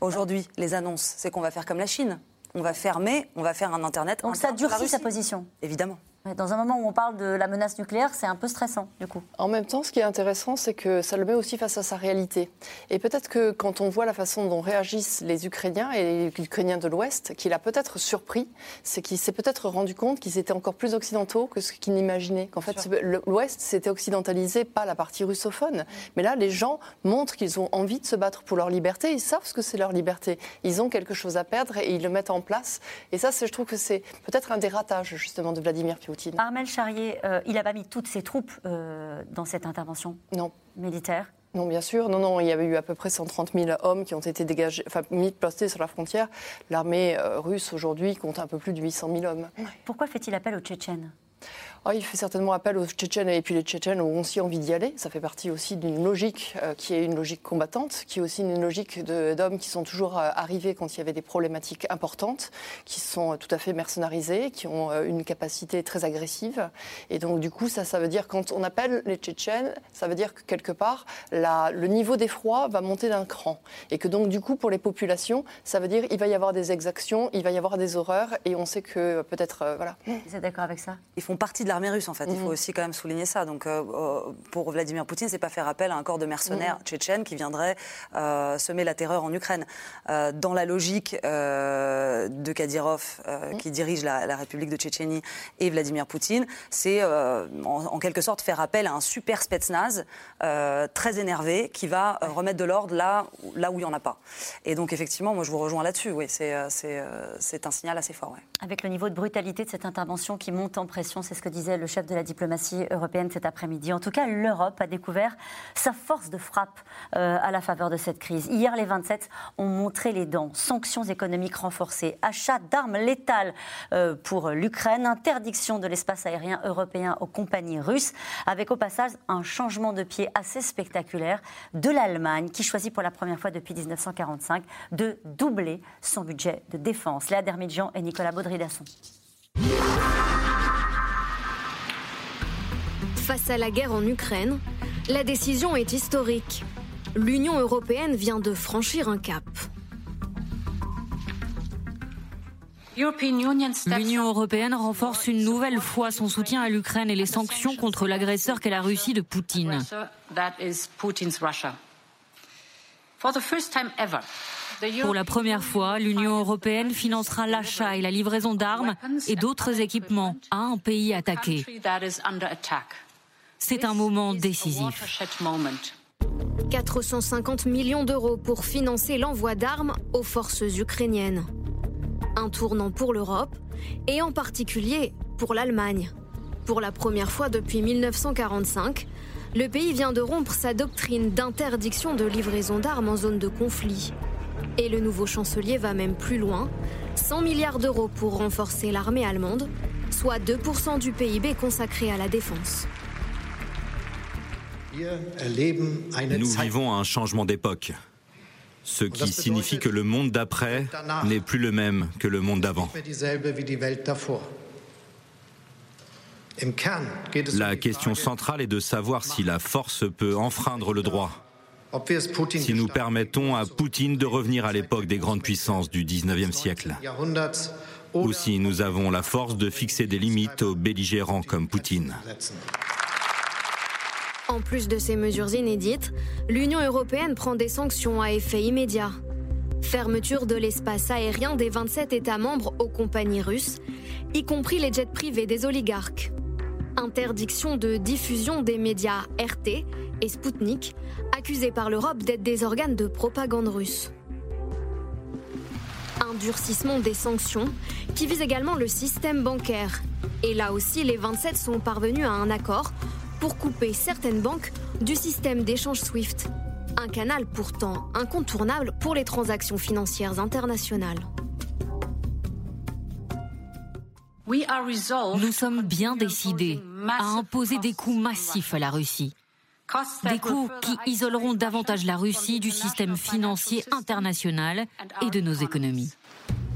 Aujourd'hui, les annonces, c'est qu'on va faire comme la Chine. On va fermer, on va faire un Internet. Donc ça durcit sa position. Évidemment. Dans un moment où on parle de la menace nucléaire, c'est un peu stressant, du coup. En même temps, ce qui est intéressant, c'est que ça le met aussi face à sa réalité. Et peut-être que quand on voit la façon dont réagissent les Ukrainiens et les Ukrainiens de l'Ouest, qu'il a peut-être surpris, c'est qu'il s'est peut-être rendu compte qu'ils étaient encore plus occidentaux que ce qu'il n'imaginait. Qu'en fait, l'Ouest s'était occidentalisé, pas la partie russophone. Mais là, les gens montrent qu'ils ont envie de se battre pour leur liberté. Ils savent ce que c'est leur liberté. Ils ont quelque chose à perdre et ils le mettent en place. Et ça, je trouve que c'est peut-être un des ratages, justement, de Vladimir Armel Charrier, euh, il n'a pas mis toutes ses troupes euh, dans cette intervention non. militaire? Non, bien sûr. Non, non, il y avait eu à peu près 130 000 hommes qui ont été dégagés, enfin, mis postés sur la frontière. L'armée euh, russe aujourd'hui compte un peu plus de 800 000 hommes. Pourquoi fait-il appel aux Tchétchènes? Ah, il fait certainement appel aux Tchétchènes et puis les Tchétchènes ont aussi envie d'y aller. Ça fait partie aussi d'une logique euh, qui est une logique combattante, qui est aussi une logique d'hommes qui sont toujours euh, arrivés quand il y avait des problématiques importantes, qui sont tout à fait mercenarisés, qui ont euh, une capacité très agressive. Et donc du coup, ça, ça veut dire quand on appelle les Tchétchènes, ça veut dire que quelque part, le niveau d'effroi va monter d'un cran. Et que donc du coup, pour les populations, ça veut dire il va y avoir des exactions, il va y avoir des horreurs, et on sait que peut-être, voilà. Vous êtes d'accord avec ça? Ils font partie de l'armée russe, en fait. Il faut mhm. aussi quand même souligner ça. Donc, euh, euh, pour Vladimir Poutine, c'est pas faire appel à un corps de mercenaires mhm. tchétchènes qui viendraient euh, semer la terreur en Ukraine. dans la logique de Kadyrov, mhm. qui dirige la, République de Tchétchénie, et Vladimir Poutine, c'est en, quelque sorte faire appel à un super spetsnaz très énervé qui va remettre de l'ordre là, là où il n'y en a pas. Et donc, effectivement, moi, je vous rejoins là-dessus. Oui, c'est un signal assez fort. Avec le niveau de brutalité de cette intervention qui monte en pression, c'est ce que disait le chef de la diplomatie européenne cet après-midi. En tout cas, l'Europe a découvert sa force de frappe euh, à la faveur de cette crise. Hier, les 27 ont montré les dents. Sanctions économiques renforcées, achat d'armes létales euh, pour l'Ukraine, interdiction de l'espace aérien européen aux compagnies russes, avec au passage un changement de pied assez spectaculaire de l'Allemagne, qui choisit pour la première fois depuis 1945 de doubler son budget de défense. Léa Dermidjian et Nicolas Baudry-Dasson. Face à la guerre en Ukraine, la décision est historique. L'Union européenne vient de franchir un cap. L'Union européenne renforce une nouvelle fois son soutien à l'Ukraine et les sanctions contre l'agresseur qu'est la Russie de Poutine. Pour la première fois, l'Union européenne financera l'achat et la livraison d'armes et d'autres équipements à un pays attaqué. C'est un moment décisif. 450 millions d'euros pour financer l'envoi d'armes aux forces ukrainiennes. Un tournant pour l'Europe et en particulier pour l'Allemagne. Pour la première fois depuis 1945, le pays vient de rompre sa doctrine d'interdiction de livraison d'armes en zone de conflit. Et le nouveau chancelier va même plus loin 100 milliards d'euros pour renforcer l'armée allemande, soit 2% du PIB consacré à la défense. Nous vivons un changement d'époque, ce qui signifie que le monde d'après n'est plus le même que le monde d'avant. La question centrale est de savoir si la force peut enfreindre le droit. Si nous permettons à Poutine de revenir à l'époque des grandes puissances du 19e siècle. Ou si nous avons la force de fixer des limites aux belligérants comme Poutine. En plus de ces mesures inédites, l'Union européenne prend des sanctions à effet immédiat. Fermeture de l'espace aérien des 27 États membres aux compagnies russes, y compris les jets privés des oligarques interdiction de diffusion des médias RT et Sputnik, accusés par l'Europe d'être des organes de propagande russe. Un durcissement des sanctions qui vise également le système bancaire. Et là aussi, les 27 sont parvenus à un accord pour couper certaines banques du système d'échange SWIFT, un canal pourtant incontournable pour les transactions financières internationales. Nous sommes bien décidés à imposer des coûts massifs à la Russie. Des coûts qui isoleront davantage la Russie du système financier international et de nos économies.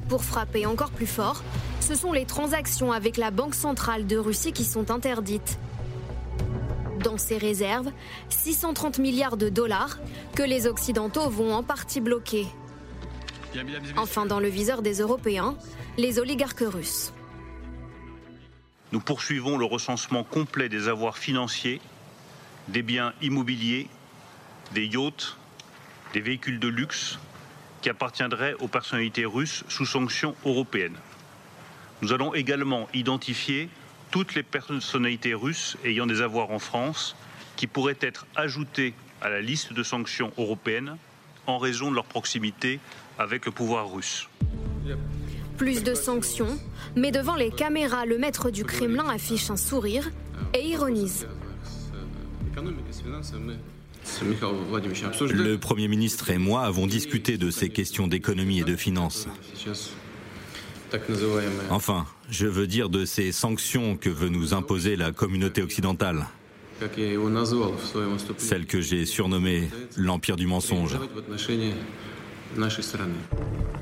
Pour frapper encore plus fort, ce sont les transactions avec la Banque centrale de Russie qui sont interdites. Dans ces réserves, 630 milliards de dollars que les Occidentaux vont en partie bloquer. Enfin, dans le viseur des Européens, les oligarques russes. Nous poursuivons le recensement complet des avoirs financiers, des biens immobiliers, des yachts, des véhicules de luxe qui appartiendraient aux personnalités russes sous sanctions européennes. Nous allons également identifier toutes les personnalités russes ayant des avoirs en France qui pourraient être ajoutées à la liste de sanctions européennes en raison de leur proximité avec le pouvoir russe. Plus de sanctions, mais devant les caméras, le maître du Kremlin affiche un sourire et ironise. Le Premier ministre et moi avons discuté de ces questions d'économie et de finances. Enfin, je veux dire de ces sanctions que veut nous imposer la communauté occidentale. Celle que j'ai surnommée l'Empire du mensonge.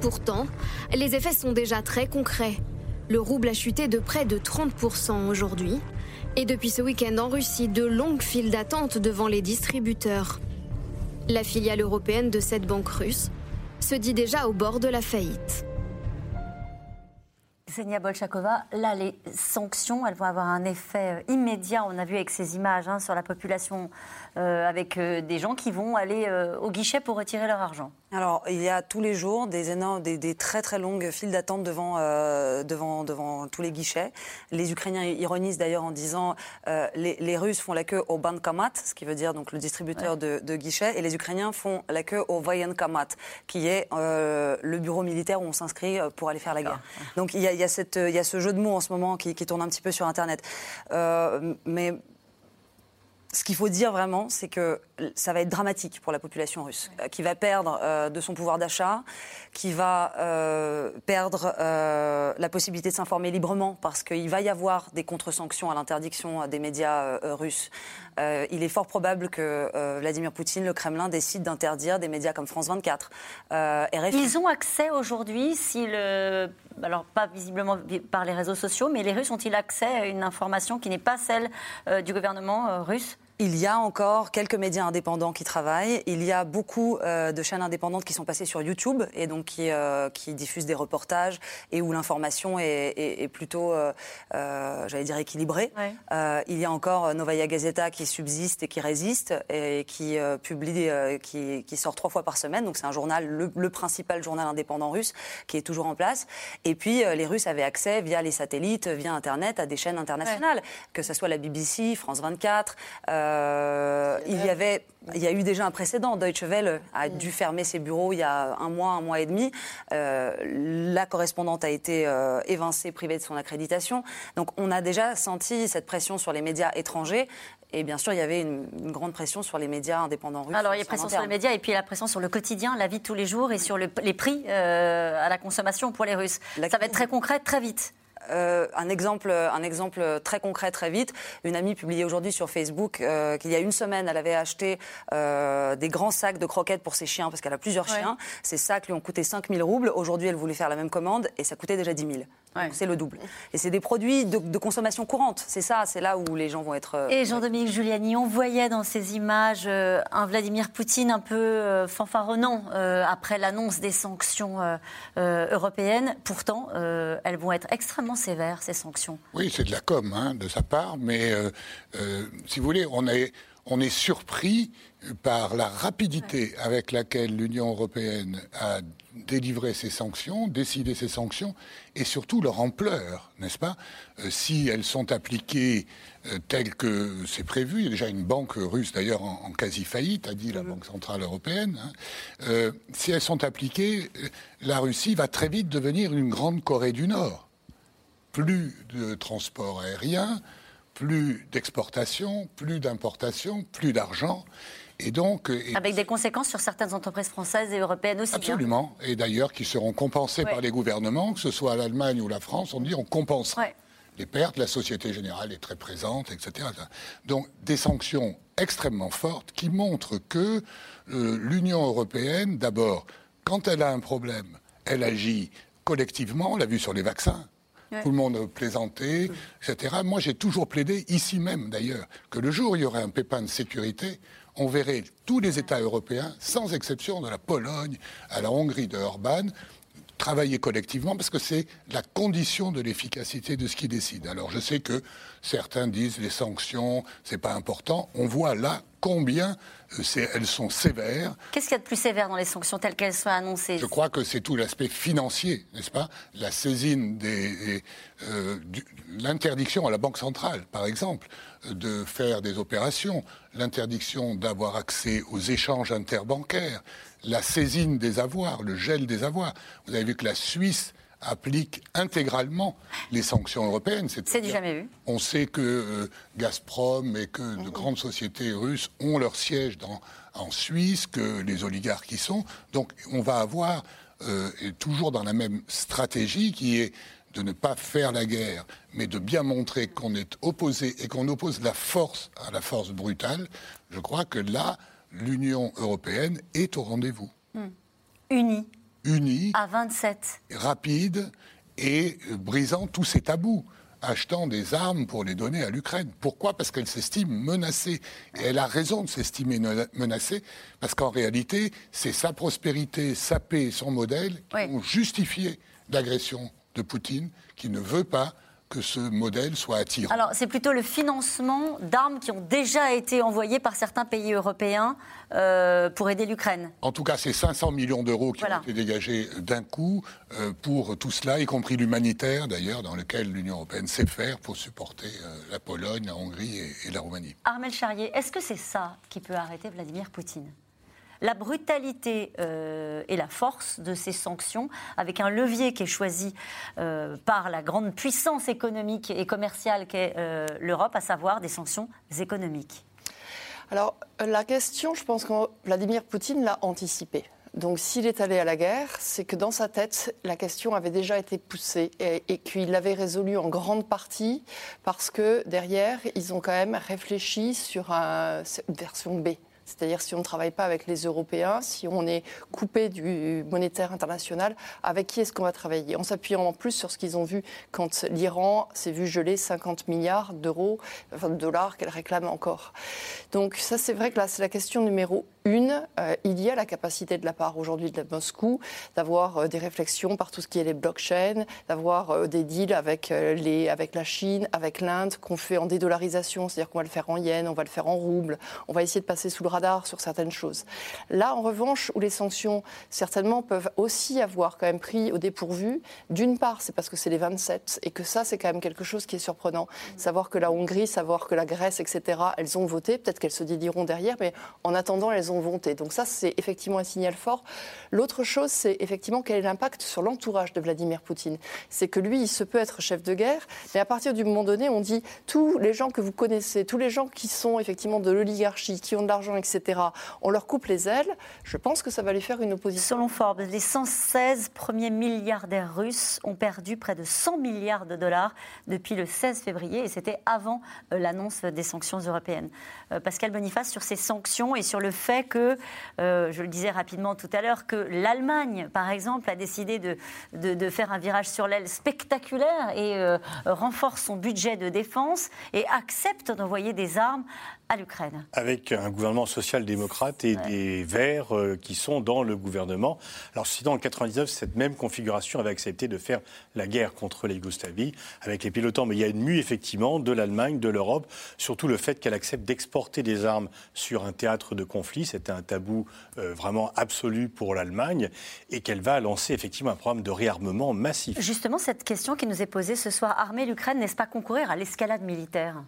Pourtant, les effets sont déjà très concrets. Le rouble a chuté de près de 30% aujourd'hui. Et depuis ce week-end en Russie, de longues files d'attente devant les distributeurs. La filiale européenne de cette banque russe se dit déjà au bord de la faillite. Ksenia Bolchakova, là, les sanctions, elles vont avoir un effet euh, immédiat. On a vu avec ces images hein, sur la population euh, avec euh, des gens qui vont aller euh, au guichet pour retirer leur argent Alors, il y a tous les jours des, énormes, des, très très longues files d'attente devant, devant, devant tous les guichets. Les Ukrainiens ironisent d'ailleurs en disant les, les, Russes font la queue au bankomat, ce qui veut dire donc le distributeur de, de, guichets, et les Ukrainiens font la queue au voyenkomat, qui est le bureau militaire où on s'inscrit pour aller faire la guerre. Donc il y, a, il, y a cette, il y a ce jeu de mots en ce moment qui, qui tourne un petit peu sur Internet. mais ce qu'il faut dire vraiment, c'est que ça va être dramatique pour la population russe, euh, qui va perdre euh, de son pouvoir d'achat, qui va euh, perdre la possibilité de s'informer librement, parce qu'il va y avoir des contre-sanctions à l'interdiction des médias russes. il est fort probable que Vladimir Poutine, le Kremlin, décide d'interdire des médias comme France 24, RFI. Ils ont accès aujourd'hui, si le... alors pas visiblement par les réseaux sociaux, mais les Russes ont-ils accès à une information qui n'est pas celle du gouvernement russe? Il y a encore quelques médias indépendants qui travaillent. Il y a beaucoup euh, de chaînes indépendantes qui sont passées sur YouTube et donc qui, euh, qui diffusent des reportages et où l'information est, plutôt, euh, j'allais dire, équilibrée. il y a encore Novaya Gazeta qui subsiste et qui résiste et qui publie, qui, qui, sort trois fois par semaine. Donc c'est un journal, le, principal journal indépendant russe qui est toujours en place. Et puis les Russes avaient accès via les satellites, via Internet, à des chaînes internationales, que ce soit la BBC, France 24. Euh, il y avait, il y a eu déjà un précédent. Deutsche Welle a mm. dû fermer ses bureaux il y a un mois, un mois et demi. Euh, la correspondante a été euh, évincée, privée de son accréditation. Donc on a déjà senti cette pression sur les médias étrangers. Et bien sûr, il y avait une, grande pression sur les médias indépendants russes. Alors, il y a pression sur les médias et puis la pression sur le quotidien, la vie de tous les jours et sur les prix à la consommation pour les Russes. Ça va être très concret, très vite. Euh, un, exemple, un exemple très concret, très vite. Une amie publiait aujourd'hui sur Facebook euh, qu'il y a une semaine, elle avait acheté euh, des grands sacs de croquettes pour ses chiens, parce qu'elle a plusieurs chiens. Ces sacs lui ont coûté 5 000 roubles. Aujourd'hui, elle voulait faire la même commande et ça coûtait déjà 10 000. C'est le double. Et c'est des produits de, consommation courante. C'est ça, c'est là où les gens vont être. et Jean-Dominique Giuliani, on voyait dans ces images un Vladimir Poutine un peu fanfaronnant après l'annonce des sanctions européennes. Pourtant, elles vont être extrêmement sévères, ces sanctions. Oui, c'est de la com hein, de sa part, mais euh, euh, si vous voulez, on est, on est surpris par la rapidité avec laquelle l'Union européenne a délivré ces sanctions, décidé ces sanctions, et surtout leur ampleur, n'est-ce pas? Euh, Si elles sont appliquées telles que c'est prévu, il y a déjà une banque russe d'ailleurs en, quasi-faillite, a dit la Banque Centrale Européenne, hein, si elles sont appliquées, la Russie va très vite devenir une grande Corée du Nord. Plus de transport aérien, plus d'exportation, plus d'importation, plus d'argent. Et donc, Avec des conséquences sur certaines entreprises françaises et européennes aussi. Hein. Absolument. Et d'ailleurs, qui seront compensées par les gouvernements, que ce soit l'Allemagne ou la France, on dit on compense les pertes. La Société Générale est très présente, etc. Donc, des sanctions extrêmement fortes qui montrent que euh, l'Union européenne, d'abord, quand elle a un problème, elle agit collectivement. On l'a vu sur les vaccins. Tout le monde plaisantait, etc. Moi, j'ai toujours plaidé, ici même d'ailleurs, que le jour où il y aurait un pépin de sécurité, on verrait tous les États européens, sans exception de la Pologne à la Hongrie de Orban, travailler collectivement parce que c'est la condition de l'efficacité de ce qui décide. Alors je sais que certains disent les sanctions, c'est pas important. On voit là combien elles sont sévères. Qu'est-ce qu'il y a de plus sévère dans les sanctions telles qu'elles soient annoncées Je crois que c'est tout l'aspect financier, n'est-ce pas? La saisine des, euh, l'interdiction à la banque centrale, par exemple, de faire des opérations, l'interdiction d'avoir accès aux échanges interbancaires, la saisine des avoirs, le gel des avoirs. Vous avez vu que la Suisse applique intégralement les sanctions européennes. C'est du jamais vu. On sait que euh, Gazprom et que de mhm. grandes sociétés russes ont leur siège dans, en Suisse, que les oligarques y sont. Donc on va avoir, euh, toujours dans la même stratégie qui est de ne pas faire la guerre, mais de bien montrer qu'on est opposé et qu'on oppose la force à la force brutale, je crois que là, l'Union européenne est au rendez-vous. Hmm. Unie. Unie. À 27. Rapide et brisant tous ces tabous achetant des armes pour les donner à l'Ukraine. Pourquoi? Parce qu'elle s'estime menacée. Et elle a raison de s'estimer menacée, parce qu'en réalité, c'est sa prospérité, sa paix, son modèle qui ont justifié l'agression de Poutine, qui ne veut pas que ce modèle soit attirant. Alors, c'est plutôt le financement d'armes qui ont déjà été envoyées par certains pays européens euh, pour aider l'Ukraine. En tout cas, c'est 500 millions d'euros qui ont été dégagés d'un coup euh, pour tout cela, y compris l'humanitaire d'ailleurs, dans lequel l'Union européenne sait faire pour supporter euh, la Pologne, la Hongrie et, et la Roumanie. Armel Charrier, est-ce que c'est ça qui peut arrêter Vladimir Poutine? La brutalité euh, et la force de ces sanctions, avec un levier qui est choisi euh, par la grande puissance économique et commerciale qu'est euh, l'Europe, à savoir des sanctions économiques Alors, la question, je pense que Vladimir Poutine l'a anticipée. Donc s'il est allé à la guerre, c'est que dans sa tête, la question avait déjà été poussée et, et qu'il l'avait résolue en grande partie parce que derrière, ils ont quand même réfléchi sur une version B C'est-à-dire si on ne travaille pas avec les Européens, si on est coupé du monétaire international, avec qui est-ce qu'on va travailler En s'appuyant en plus sur ce qu'ils ont vu quand l'Iran s'est vu geler 50 milliards d'euros, enfin de dollars qu'elle réclame encore. Donc ça c'est vrai que là c'est la question numéro une. Euh, il y a la capacité de la part aujourd'hui de Moscou d'avoir euh, des réflexions par tout ce qui est les blockchains, d'avoir euh, des deals avec, les, avec la Chine, avec l'Inde, qu'on fait en dédollarisation, c'est-à-dire qu'on va le faire en yens, on va le faire en roubles, on va essayer de passer sous le radar sur certaines choses. Là, en revanche, où les sanctions, certainement, peuvent aussi avoir quand même pris au dépourvu, d'une part, c'est parce que c'est les 27 et que ça, c'est quand même quelque chose qui est surprenant. Savoir que la Hongrie, savoir que la Grèce, etc., elles ont voté, peut-être qu'elles se dédiront derrière, mais en attendant, elles ont voté. Donc ça, c'est effectivement un signal fort. L'autre chose, c'est effectivement quel est l'impact sur l'entourage de Vladimir Poutine. C'est que lui, il se peut être chef de guerre, mais à partir du moment donné, on dit tous les gens que vous connaissez, tous les gens qui sont effectivement de l'oligarchie, qui ont de l'argent, etc., on leur coupe les ailes, je pense que ça va lui faire une opposition. Selon Forbes, les 116 premiers milliardaires russes ont perdu près de 100 milliards de dollars depuis le 16 février, et c'était avant euh, l'annonce des sanctions européennes. Euh, Pascal Boniface, sur ces sanctions et sur le fait que, euh, je le disais rapidement tout à l'heure, que l'Allemagne, par exemple, a décidé de, de, faire un virage sur l'aile spectaculaire et renforce son budget de défense et accepte d'envoyer des armes à l'Ukraine. Avec un gouvernement social-démocrate et des Verts euh, qui sont dans le gouvernement. Alors, si dans le 99, cette même configuration avait accepté de faire la guerre contre les Yougoslavie avec les pilotants, mais il y a une mue effectivement de l'Allemagne, de l'Europe, surtout le fait qu'elle accepte d'exporter des armes sur un théâtre de conflit. C'était un tabou euh, vraiment absolu pour l'Allemagne et qu'elle va lancer effectivement un programme de réarmement massif. Justement, cette question qui nous est posée ce soir, armer l'Ukraine, n'est-ce pas concourir à l'escalade militaire?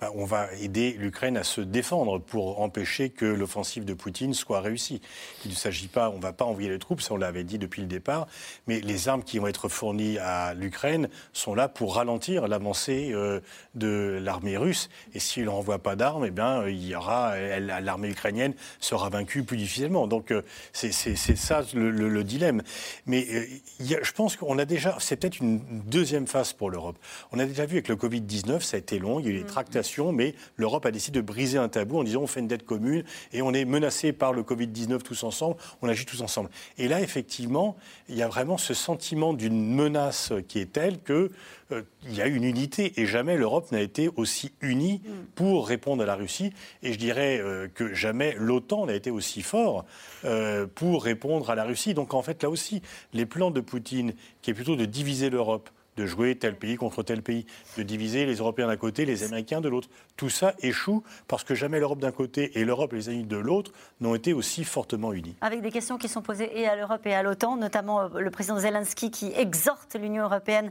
Ben, on va aider l'Ukraine à se défendre pour empêcher que l'offensive de Poutine soit réussie. Il ne s'agit pas, on ne va pas envoyer les troupes, ça on l'avait dit depuis le départ, mais les armes qui vont être fournies à l'Ukraine sont là pour ralentir l'avancée euh, de l'armée russe. Et s'il n'envoie pas d'armes, eh bien, il l'armée ukrainienne sera vaincue plus difficilement. Donc euh, c'est ça le, dilemme. Mais euh, je pense qu'on a déjà, c'est peut-être une deuxième phase pour l'Europe. On a déjà vu avec le Covid-19, ça a été long, il y a eu des mm mais l'Europe a décidé de briser un tabou en disant on fait une dette commune et on est menacé par le Covid-19 tous ensemble, on agit tous ensemble. Et là, effectivement, il y a vraiment ce sentiment d'une menace qui est telle que euh, il y a une unité et jamais l'Europe n'a été aussi unie pour répondre à la Russie. Et je dirais euh, que jamais l'OTAN n'a été aussi fort euh, pour répondre à la Russie. Donc en fait, là aussi, les plans de Poutine, qui est plutôt de diviser l'Europe, de jouer tel pays contre tel pays, de diviser les Européens d'un côté, les Américains de l'autre. Tout ça échoue parce que jamais l'Europe d'un côté et l'Europe et les amis de l'autre n'ont été aussi fortement unis. Avec des questions qui sont posées et à l'Europe et à l'OTAN, notamment euh, le président Zelensky qui exhorte l'Union européenne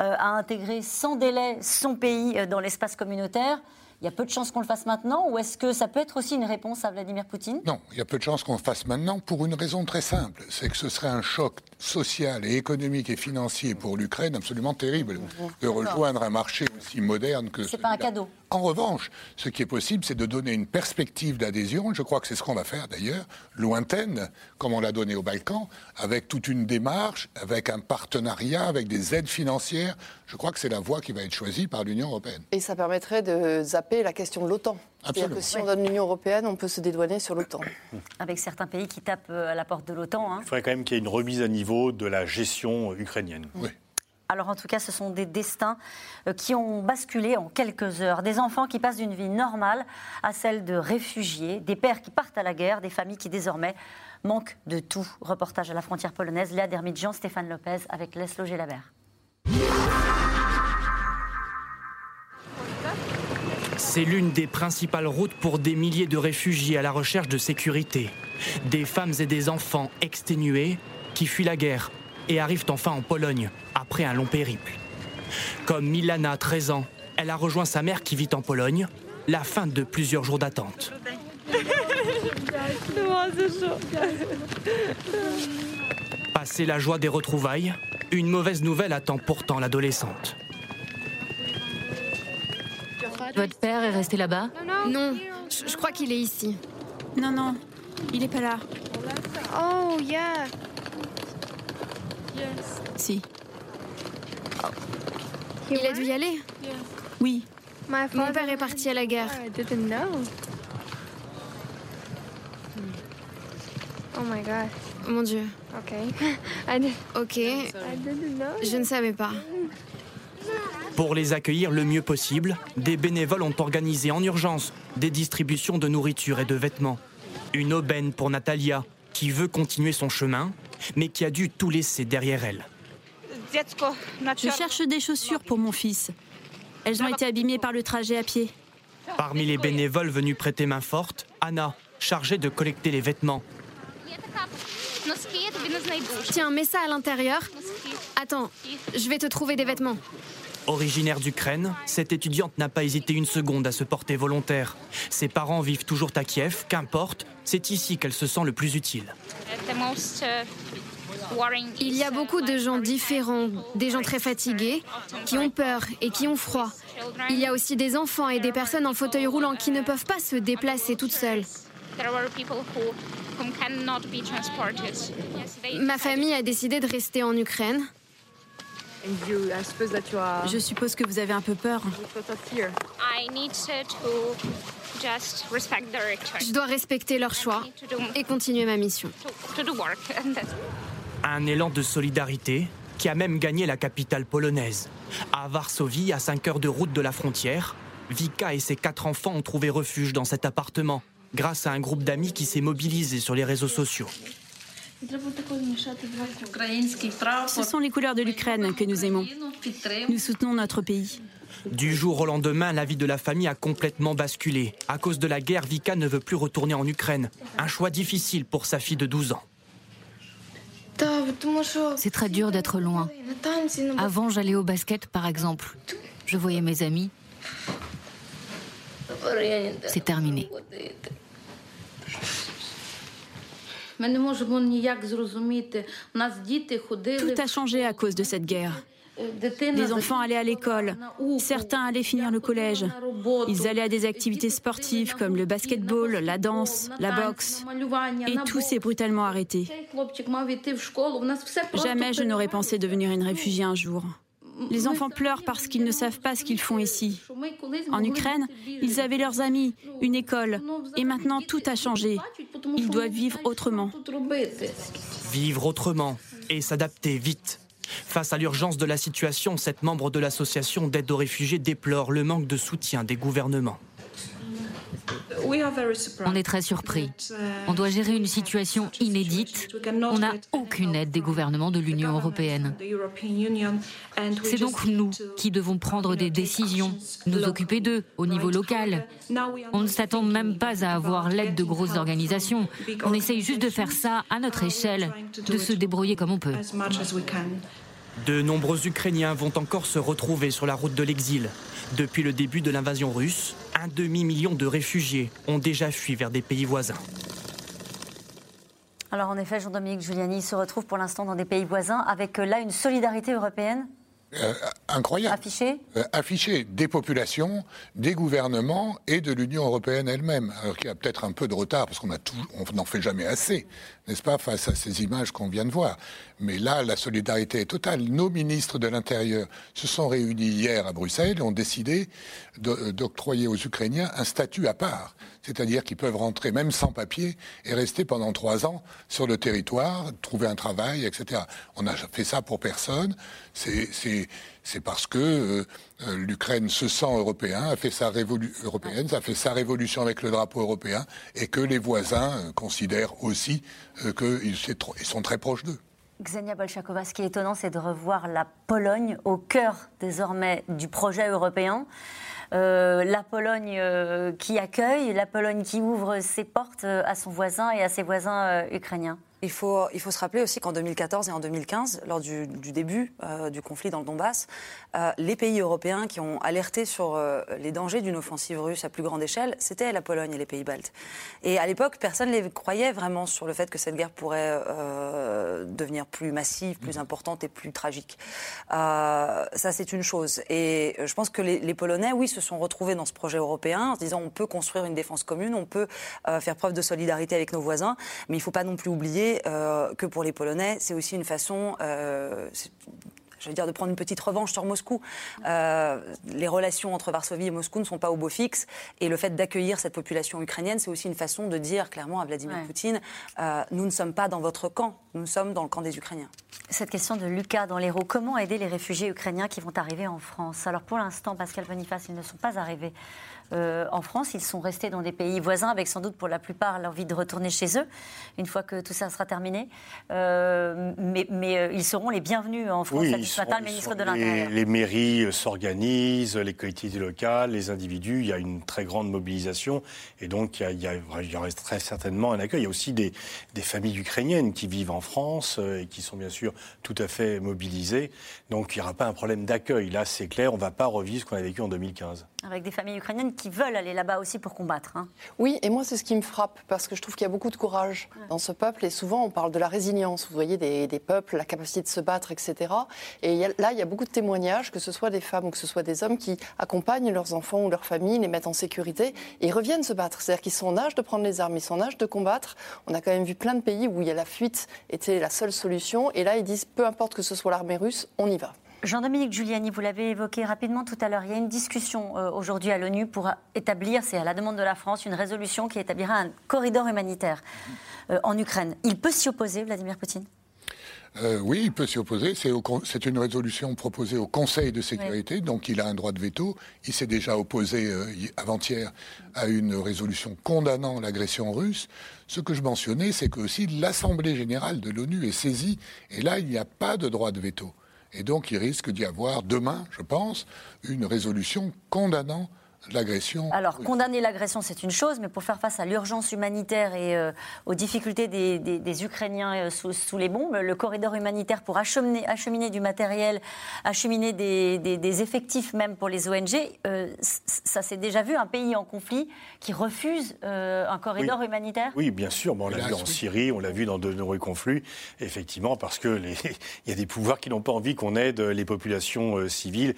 euh, à intégrer sans délai son pays euh, dans l'espace communautaire il y a peu de chances qu'on le fasse maintenant ou est-ce que ça peut être aussi une réponse à Vladimir Poutine? Non, il y a peu de chances qu'on le fasse maintenant pour une raison très simple. C'est que ce serait un choc social et économique et financier pour l'Ukraine absolument terrible de rejoindre un marché aussi moderne que. C'est pas un cadeau. En revanche, ce qui est possible, c'est de donner une perspective d'adhésion. Je crois que c'est ce qu'on va faire d'ailleurs, lointaine, comme on l'a donné aux Balkans, avec toute une démarche, avec un partenariat, avec des aides financières. Je crois que c'est la voie qui va être choisie par l'Union européenne. Et ça permettrait de zapper la question de l'OTAN. C'est-à-dire que si on donne l'Union européenne, on peut se dédouaner sur l'OTAN. <coughs> Avec certains pays qui tapent euh, à la porte de l'OTAN. Hein. Il faudrait quand même qu'il y ait une remise à niveau de la gestion ukrainienne. Oui. Alors en tout cas, ce sont des destins euh, qui ont basculé en quelques heures. Des enfants qui passent d'une vie normale à celle de réfugiés, des pères qui partent à la guerre, des familles qui désormais manquent de tout. Reportage à la frontière polonaise, Léa Dermidjian, Stéphane Lopez avec Leslo Gélabert. C'est l'une des principales routes pour des milliers de réfugiés à la recherche de sécurité. Des femmes et des enfants exténués qui fuient la guerre et arrivent enfin en Pologne après un long périple. Comme Milana, 13 ans, elle a rejoint sa mère qui vit en Pologne, la fin de plusieurs jours d'attente. Passé la joie des retrouvailles, une mauvaise nouvelle attend pourtant l'adolescente. Votre père est resté là-bas Non, je, crois qu'il est ici. Non, non, il est pas là. Oh, yeah. Si. Il a dû y aller Oui. Mon père est parti à la guerre. Oh my god. Mon Dieu. Ok. <laughs> Ok. Je ne savais pas. Pour les accueillir le mieux possible, des bénévoles ont organisé en urgence des distributions de nourriture et de vêtements. Une aubaine pour Natalia, qui veut continuer son chemin, mais qui a dû tout laisser derrière elle. Je cherche des chaussures pour mon fils. Elles ont été abîmées par le trajet à pied. Parmi les bénévoles venus prêter main forte, Anna, chargée de collecter les vêtements. Tiens, mets ça à l'intérieur. Attends, je vais te trouver des vêtements. Originaire d'Ukraine, cette étudiante n'a pas hésité une seconde à se porter volontaire. Ses parents vivent toujours à Kiev, qu'importe, c'est ici qu'elle se sent le plus utile. Il y a beaucoup de gens différents, des gens très fatigués, qui ont peur et qui ont froid. Il y a aussi des enfants et des personnes en fauteuil roulant qui ne peuvent pas se déplacer toutes seules. Ma famille a décidé de rester en Ukraine. Je suppose que vous avez un peu peur. Je dois respecter leur choix et continuer ma mission. <laughs> Un élan de solidarité qui a même gagné la capitale polonaise. À Varsovie, à 5 heures de route de la frontière, Vika et ses quatre enfants ont trouvé refuge dans cet appartement grâce à un groupe d'amis qui s'est mobilisé sur les réseaux sociaux. Ce sont les couleurs de l'Ukraine que nous aimons. Nous soutenons notre pays. Du jour au lendemain, la vie de la famille a complètement basculé. À cause de la guerre, Vika ne veut plus retourner en Ukraine. Un choix difficile pour sa fille de 12 ans. C'est très dur d'être loin. Avant, j'allais au basket, par exemple. Je voyais mes amis. C'est terminé. Tout a changé à cause de cette guerre. Les enfants allaient à l'école, certains allaient finir le collège. Ils allaient à des activités sportives comme le basketball, la danse, la boxe. Et tout s'est brutalement arrêté. Jamais je n'aurais pensé devenir une réfugiée un jour. Les enfants pleurent parce qu'ils ne savent pas ce qu'ils font ici. En Ukraine, ils avaient leurs amis, une école, et maintenant tout a changé. Ils doivent vivre autrement. Vivre autrement et s'adapter vite. Face à l'urgence de la situation, cette membre de l'association d'aide aux réfugiés déplore le manque de soutien des gouvernements. On est très surpris. On doit gérer une situation inédite. On n'a aucune aide des gouvernements de l'Union européenne. C'est donc nous qui devons prendre des décisions, nous occuper d'eux au niveau local. On ne s'attend même pas à avoir l'aide de grosses organisations. On essaye juste de faire ça à notre échelle, de se débrouiller comme on peut. De nombreux Ukrainiens vont encore se retrouver sur la route de l'exil. Depuis le début de l'invasion russe, un demi-million de réfugiés ont déjà fui vers des pays voisins. Alors en effet, Jean-Dominique Giuliani se retrouve pour l'instant dans des pays voisins avec euh, là une solidarité européenne euh, incroyable. Affiché euh, Affiché des populations, des gouvernements et de l'Union européenne elle-même. Alors qu'il y a peut-être un peu de retard parce qu'on n'en fait jamais assez, n'est-ce pas, face à ces images qu'on vient de voir. Mais là, la solidarité est totale. Nos ministres de l'Intérieur se sont réunis hier à Bruxelles et ont décidé d'octroyer aux Ukrainiens un statut à part. C'est-à-dire qu'ils peuvent rentrer même sans papier et rester pendant trois ans sur le territoire, trouver un travail, etc. On a fait ça pour personne. C'est parce que euh, euh, l'Ukraine se sent européen, a fait sa européenne, a fait sa révolution avec le drapeau européen, et que les voisins euh, considèrent aussi qu'ils sont très proches d'eux. Xenia Bolchakova, ce qui est étonnant, c'est de revoir la Pologne au cœur désormais du projet européen. la Pologne qui accueille, la Pologne qui ouvre ses portes à son voisin et à ses voisins ukrainiens. Il faut, il faut se rappeler aussi qu'en 2014 et en 2015, lors du, début euh, du conflit dans le Donbass, euh, les pays européens qui ont alerté sur euh, les dangers d'une offensive russe à plus grande échelle, c'était la Pologne et les pays baltes. Et à l'époque, personne ne les croyait vraiment sur le fait que cette guerre pourrait devenir plus massive, plus importante et plus tragique. ça, c'est une chose. Et je pense que les, les, Polonais, oui, se sont retrouvés dans ce projet européen en se disant on peut construire une défense commune, on peut faire preuve de solidarité avec nos voisins, mais il ne faut pas non plus oublier euh, que pour les Polonais, c'est aussi une façon, euh, je veux dire, de prendre une petite revanche sur Moscou. les relations entre Varsovie et Moscou ne sont pas au beau fixe. Et le fait d'accueillir cette population ukrainienne, c'est aussi une façon de dire clairement à Vladimir Poutine nous ne sommes pas dans votre camp, nous sommes dans le camp des Ukrainiens. Cette question de Lucas dans l'Hérault, comment aider les réfugiés ukrainiens qui vont arriver en France? Alors pour l'instant, Pascal Boniface, ils ne sont pas arrivés euh, en France. Ils sont restés dans des pays voisins avec sans doute pour la plupart l'envie de retourner chez eux une fois que tout ça sera terminé. Euh, mais, euh, ils seront les bienvenus en France. Oui, matin, le ministre de l'Intérieur. Les, mairies s'organisent, les collectivités locales, les individus. Il y a une très grande mobilisation et donc il y, a, il y aura très certainement un accueil. Il y a aussi des, des familles ukrainiennes qui vivent en France et qui sont bien sûr tout à fait mobilisées. Donc il n'y aura pas un problème d'accueil. Là, c'est clair, on ne va pas revivre ce qu'on a vécu en 2015. Avec des familles ukrainiennes qui veulent aller là-bas aussi pour combattre. Hein. Oui, et moi c'est ce qui me frappe, parce que je trouve qu'il y a beaucoup de courage dans ce peuple, et souvent on parle de la résilience, vous voyez, des, peuples, la capacité de se battre, etc. Et là, il y a beaucoup de témoignages, que ce soit des femmes ou que ce soit des hommes, qui accompagnent leurs enfants ou leurs familles, les mettent en sécurité, et reviennent se battre. C'est-à-dire qu'ils sont en âge de prendre les armes, ils sont en âge de combattre. On a quand même vu plein de pays où il y a la fuite était la seule solution, et là ils disent, peu importe que ce soit l'armée russe, on y va. Jean-Dominique Giuliani, vous l'avez évoqué rapidement tout à l'heure, il y a une discussion euh, aujourd'hui à l'ONU pour établir, c'est à la demande de la France, une résolution qui établira un corridor humanitaire euh, en Ukraine. Il peut s'y opposer, Vladimir Poutine? Euh, oui, il peut s'y opposer. C'est une résolution proposée au Conseil de sécurité, donc il a un droit de veto. Il s'est déjà opposé avant-hier à une résolution condamnant l'agression russe. Ce que je mentionnais, c'est que aussi l'Assemblée générale de l'ONU est saisie, et là, il n'y a pas de droit de veto. Et donc, il risque d'y avoir demain, je pense, une résolution condamnant l'agression. Alors, condamner l'agression, c'est une chose, mais pour faire face à l'urgence humanitaire et euh, aux difficultés des, Ukrainiens euh, sous, les bombes, le corridor humanitaire pour acheminer, acheminer du matériel, acheminer des, effectifs même pour les ONG, euh, ça s'est déjà vu, un pays en conflit qui refuse un corridor humanitaire? Oui, bien sûr. on l'a vu en Syrie, on l'a vu dans de nombreux conflits, effectivement, parce qu'il <laughs> y a des pouvoirs qui n'ont pas envie qu'on aide les populations civiles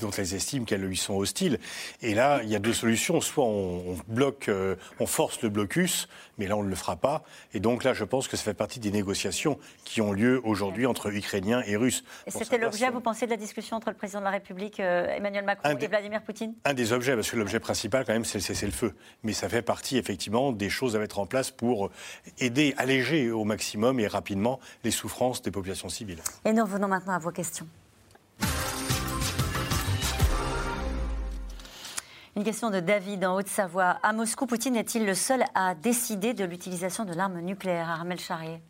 dont elles estiment qu'elles lui sont hostiles. Et là, il y a deux solutions. Soit on, bloque, euh, on force le blocus, mais là, on ne le fera pas. Et donc là, je pense que ça fait partie des négociations qui ont lieu aujourd'hui entre Ukrainiens et Russes. Et c'était l'objet, vous pensez, de la discussion entre le président de la République, euh, Emmanuel Macron, et Vladimir Poutine? Un des objets, parce que l'objet principal, quand même, c'est le cessez-le-feu. Mais ça fait partie, effectivement, des choses à mettre en place pour aider, alléger au maximum et rapidement les souffrances des populations civiles. Et nous revenons maintenant à vos questions. Une question de David en Haute-Savoie. À Moscou, Poutine est-il le seul à décider de l'utilisation de l'arme nucléaire Armel Charrier?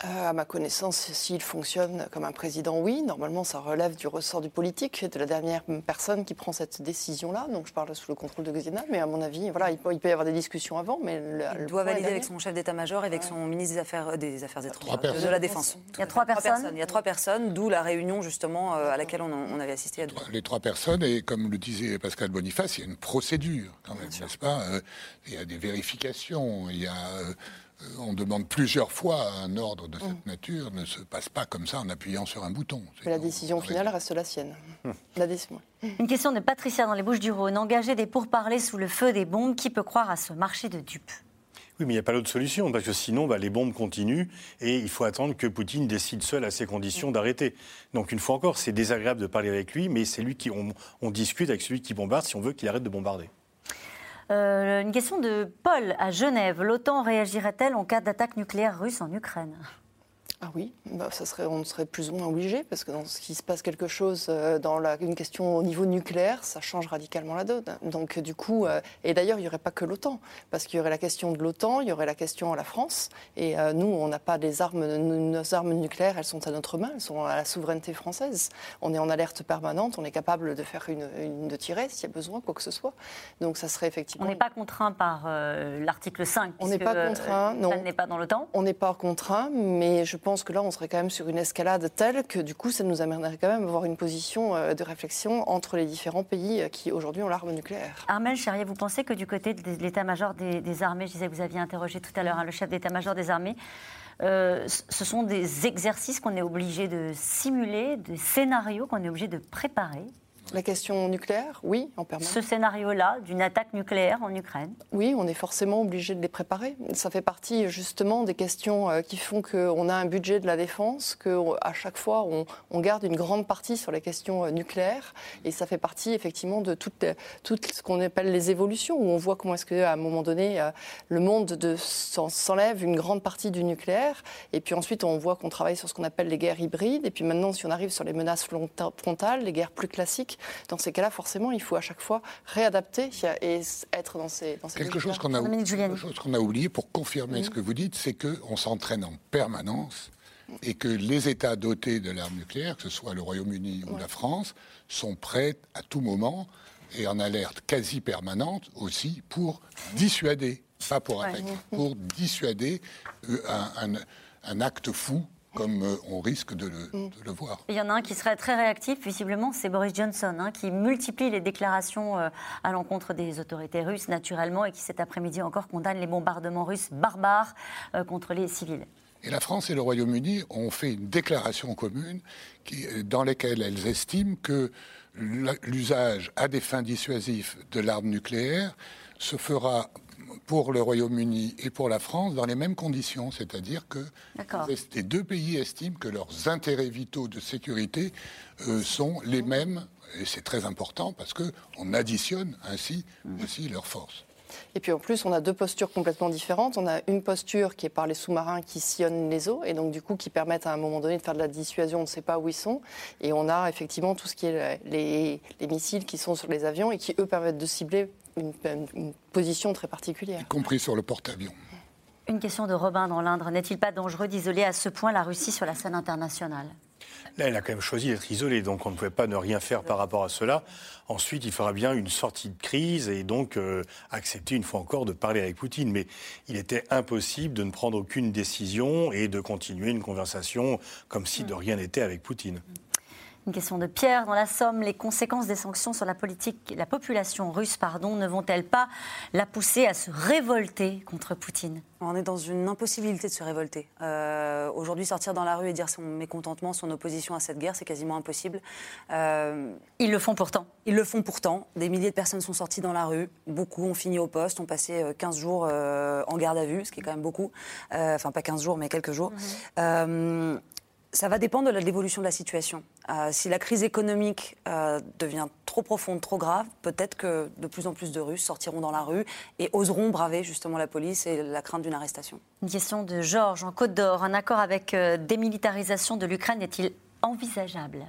À ma connaissance, s'il fonctionne comme un président, oui. Normalement, ça relève du ressort du politique, de la dernière personne qui prend cette décision-là. Donc, je parle sous le contrôle de Gazina, mais à mon avis, voilà, il peut, y avoir des discussions avant. Mais il doit valider avec son chef d'état-major et avec son ministre des Affaires, des Affaires étrangères, de la Défense. Il y a trois personnes. Il y a trois personnes, d'où la réunion justement euh, à laquelle on, avait assisté. À deux. Les trois personnes, et comme le disait Pascal Boniface, il y a une procédure quand même, n'est-ce pas euh, Il y a des vérifications, il y a euh, on demande plusieurs fois un ordre de cette mm. nature ne se passe pas comme ça en appuyant sur un bouton. la décision finale reste la sienne. Mm. La décision. Une question de Patricia dans les Bouches du Rhône. Engager des pourparlers sous le feu des bombes, qui peut croire à ce marché de dupes? Oui, mais il n'y a pas d'autre solution, parce que sinon, bah, les bombes continuent et il faut attendre que Poutine décide seul à ses conditions d'arrêter. Donc, une fois encore, c'est désagréable de parler avec lui, mais c'est lui qui. on discute avec celui qui bombarde si on veut qu'il arrête de bombarder. Euh, une question de Paul à Genève. L'OTAN réagirait-elle en cas d'attaque nucléaire russe en Ukraine? Ah oui, bah, ça serait, on serait plus ou moins obligé, parce que dans ce qui se passe quelque chose euh, dans la, une question au niveau nucléaire, ça change radicalement la donne. Donc du coup, euh, et d'ailleurs, il n'y aurait pas que l'OTAN, parce qu'il y aurait la question de l'OTAN, il y aurait la question à la France, et euh, nous, on n'a pas des armes, nos armes nucléaires, elles sont à notre main, elles sont à la souveraineté française. On est en alerte permanente, on est capable de faire une, de tirer s'il y a besoin, quoi que ce soit. Donc ça serait effectivement. On n'est pas contraint par l'article 5. On n'est pas contraint, non. Ça n'est pas dans l'OTAN. On n'est pas contraint, mais je pense pense que là, on serait quand même sur une escalade telle que du coup, ça nous amènerait quand même à avoir une position euh, de réflexion entre les différents pays euh, qui aujourd'hui ont l'arme nucléaire. Armel Charrier, vous pensez que du côté de l'état-major des, armées, je disais que vous aviez interrogé tout à l'heure hein, le chef d'état-major des armées, euh, ce sont des exercices qu'on est obligé de simuler, des scénarios qu'on est obligé de préparer La question nucléaire, oui, en permanence. Ce scénario-là, d'une attaque nucléaire en Ukraine Oui, on est forcément obligé de les préparer. Ça fait partie justement des questions euh, qui font qu'on a un budget de la défense, qu'à chaque fois on, garde une grande partie sur les questions euh, nucléaires. Et ça fait partie effectivement de tout, ce qu'on appelle les évolutions, où on voit comment est-ce qu'à un moment donné, euh, le monde s'enlève une grande partie du nucléaire. Et puis ensuite, on voit qu'on travaille sur ce qu'on appelle les guerres hybrides. Et puis maintenant, si on arrive sur les menaces frontales, les guerres plus classiques, dans ces cas-là, forcément, il faut à chaque fois réadapter et être dans ces, dans Quelque chose qu'on a, a, oublié pour confirmer ce que vous dites, c'est qu'on s'entraîne en permanence et que les États dotés de l'arme nucléaire, que ce soit le Royaume-Uni ou la France, sont prêts à tout moment et en alerte quasi permanente aussi pour dissuader, pas pour attaquer, pour dissuader euh, un, un acte fou comme euh, on risque de le, voir. Il y en a un qui serait très réactif, visiblement, c'est Boris Johnson, hein, qui multiplie les déclarations euh, à l'encontre des autorités russes, naturellement, et qui cet après-midi encore condamne les bombardements russes barbares euh, contre les civils. Et la France et le Royaume-Uni ont fait une déclaration commune qui, dans laquelle elles estiment que l'usage à des fins dissuasives de l'arme nucléaire se fera pour le Royaume-Uni et pour la France dans les mêmes conditions, c'est-à-dire que les deux pays estiment que leurs intérêts vitaux de sécurité euh, sont les mêmes, et c'est très important parce qu'on additionne ainsi mmh. aussi leurs forces. Et puis en plus, on a deux postures complètement différentes. On a une posture qui est par les sous-marins qui sillonnent les eaux et donc du coup qui permettent à un moment donné de faire de la dissuasion, on ne sait pas où ils sont. Et on a effectivement tout ce qui est les, les missiles qui sont sur les avions et qui eux permettent de cibler une, position très particulière. Y compris sur le porte-avions. Une question de Robin dans l'Indre. N'est-il pas dangereux d'isoler à ce point la Russie sur la scène internationale? Là, elle a quand même choisi d'être isolée, donc on ne pouvait pas ne rien faire par rapport à cela. Ensuite, il faudra bien une sortie de crise et donc euh, accepter une fois encore de parler avec Poutine. Mais il était impossible de ne prendre aucune décision et de continuer une conversation comme si de rien n'était avec Poutine. Une question de Pierre. Dans la Somme, les conséquences des sanctions sur la, politique, la population russe pardon, ne vont-elles pas la pousser à se révolter contre Poutine? On est dans une impossibilité de se révolter. Euh, aujourd'hui, sortir dans la rue et dire son mécontentement, son opposition à cette guerre, c'est quasiment impossible. Euh, ils le font pourtant. Ils le font pourtant. Des milliers de personnes sont sorties dans la rue. Beaucoup ont fini au poste, ont passé 15 euh, jours en garde à vue, ce qui est quand même beaucoup. enfin, pas 15 jours, mais quelques jours. Mhm ça va dépendre de l'évolution de la situation. Euh, si la crise économique euh, devient trop profonde, trop grave, peut-être que de plus en plus de Russes sortiront dans la rue et oseront braver justement la police et la crainte d'une arrestation. Une question de Georges en Côte d'Or. Un accord avec euh, démilitarisation de l'Ukraine est-il envisageable?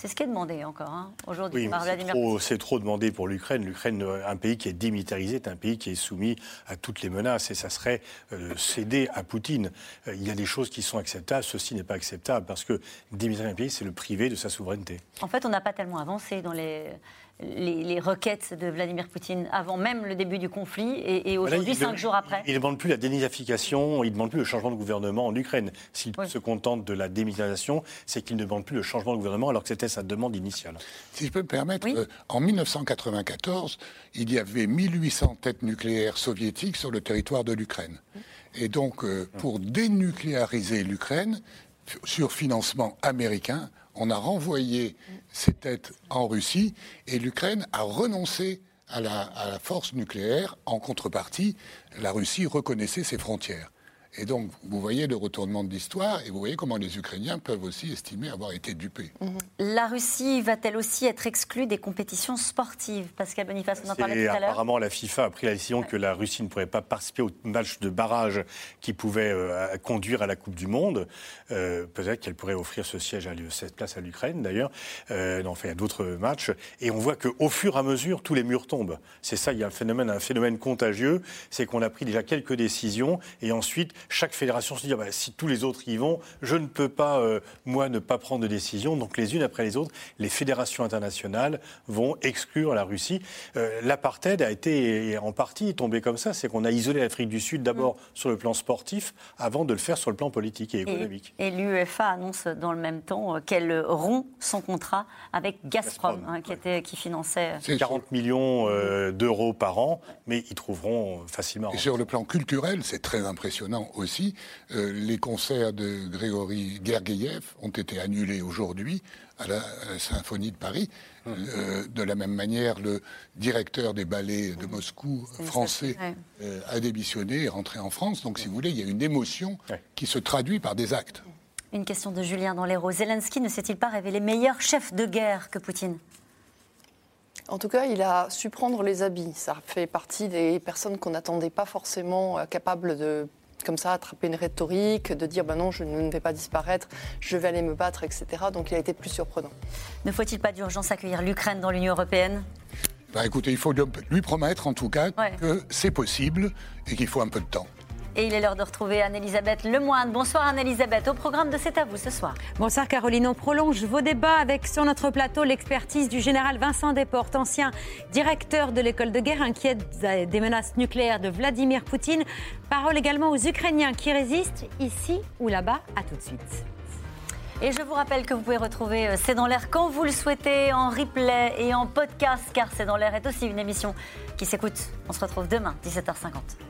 C'est ce qui est demandé encore hein, aujourd'hui par Vladimir C'est trop, demandé pour l'Ukraine. L'Ukraine, un pays qui est démilitarisé, est un pays qui est soumis à toutes les menaces et ça serait euh, céder à Poutine. Euh, il y a des choses qui sont acceptables, ceci n'est pas acceptable parce que démilitariser un pays, c'est le priver de sa souveraineté. En fait, on n'a pas tellement avancé dans les les, requêtes de Vladimir Poutine avant même le début du conflit et, aujourd'hui, cinq jours après Il ne demande plus la dénizification, il ne demande plus le changement de gouvernement en Ukraine. S'il se contente de la démilitarisation, c'est qu'il ne demande plus le changement de gouvernement alors que c'était sa demande initiale. Si je peux me permettre, euh, en 1994, il y avait 1800 têtes nucléaires soviétiques sur le territoire de l'Ukraine. Et donc, euh, pour dénucléariser l'Ukraine, sur financement américain, on a renvoyé ces têtes en Russie et l'Ukraine a renoncé à la, force nucléaire. En contrepartie, la Russie reconnaissait ses frontières. Et donc, vous voyez le retournement de l'histoire et vous voyez comment les Ukrainiens peuvent aussi estimer avoir été dupés. Mhm. La Russie va-t-elle aussi être exclue des compétitions sportives? Pascal Boniface, on en parlait tout à l'heure. Apparemment, la FIFA a pris la décision que la Russie ne pourrait pas participer au match de barrage qui pouvait euh, conduire à la Coupe du Monde. Euh, peut-être qu'elle pourrait offrir ce siège, à, cette place à l'Ukraine d'ailleurs. Euh, enfin, il y a d'autres matchs. Et on voit qu'au fur et à mesure, tous les murs tombent. C'est ça, il y a un phénomène, un phénomène contagieux. C'est qu'on a pris déjà quelques décisions et ensuite, chaque fédération se dit ah bah, si tous les autres y vont, je ne peux pas, euh, moi, ne pas prendre de décision. Donc, les unes après les autres, les fédérations internationales vont exclure la Russie. Euh, l'apartheid a été en partie tombé comme ça c'est qu'on a isolé l'Afrique du Sud d'abord mm. sur le plan sportif avant de le faire sur le plan politique et économique. Et, l'UEFA annonce dans le même temps euh, qu'elle rompt son contrat avec Gazprom, hein, qui, était, qui finançait. 40 millions d'euros par an, mais ils trouveront facilement. Et sur le plan culturel, c'est très impressionnant aussi. Euh, les concerts de Grégory Gergiev ont été annulés aujourd'hui à la, Symphonie de Paris. Hum. Euh, de la même manière, le directeur des ballets de Moscou français euh, a démissionné et rentré en France. Donc, si vous voulez, il y a une émotion qui se traduit par des actes. Une question de Julien dans l'Hérault. Zelensky ne s'est-il pas révélé meilleur chef de guerre que Poutine? En tout cas, il a su prendre les habits. Ça fait partie des personnes qu'on n'attendait pas forcément capables de comme ça, attraper une rhétorique, de dire ben non, je ne vais pas disparaître, je vais aller me battre, etc. Donc il a été plus surprenant. Ne faut-il pas d'urgence accueillir l'Ukraine dans l'Union européenne? Ben, Écoutez, il faut lui promettre en tout cas que c'est possible et qu'il faut un peu de temps. Et il est l'heure de retrouver Anne-Elisabeth Lemoine. Bonsoir Anne-Elisabeth. Au programme de C'est à vous ce soir. Bonsoir Caroline. On prolonge vos débats avec sur notre plateau l'expertise du général Vincent Desportes, ancien directeur de l'école de guerre, inquiète des menaces nucléaires de Vladimir Poutine. Parole également aux Ukrainiens qui résistent ici ou là-bas. À tout de suite. Et je vous rappelle que vous pouvez retrouver euh, C'est dans l'air quand vous le souhaitez, en replay et en podcast, car C'est dans l'air est aussi une émission qui s'écoute. On se retrouve demain, 17h50.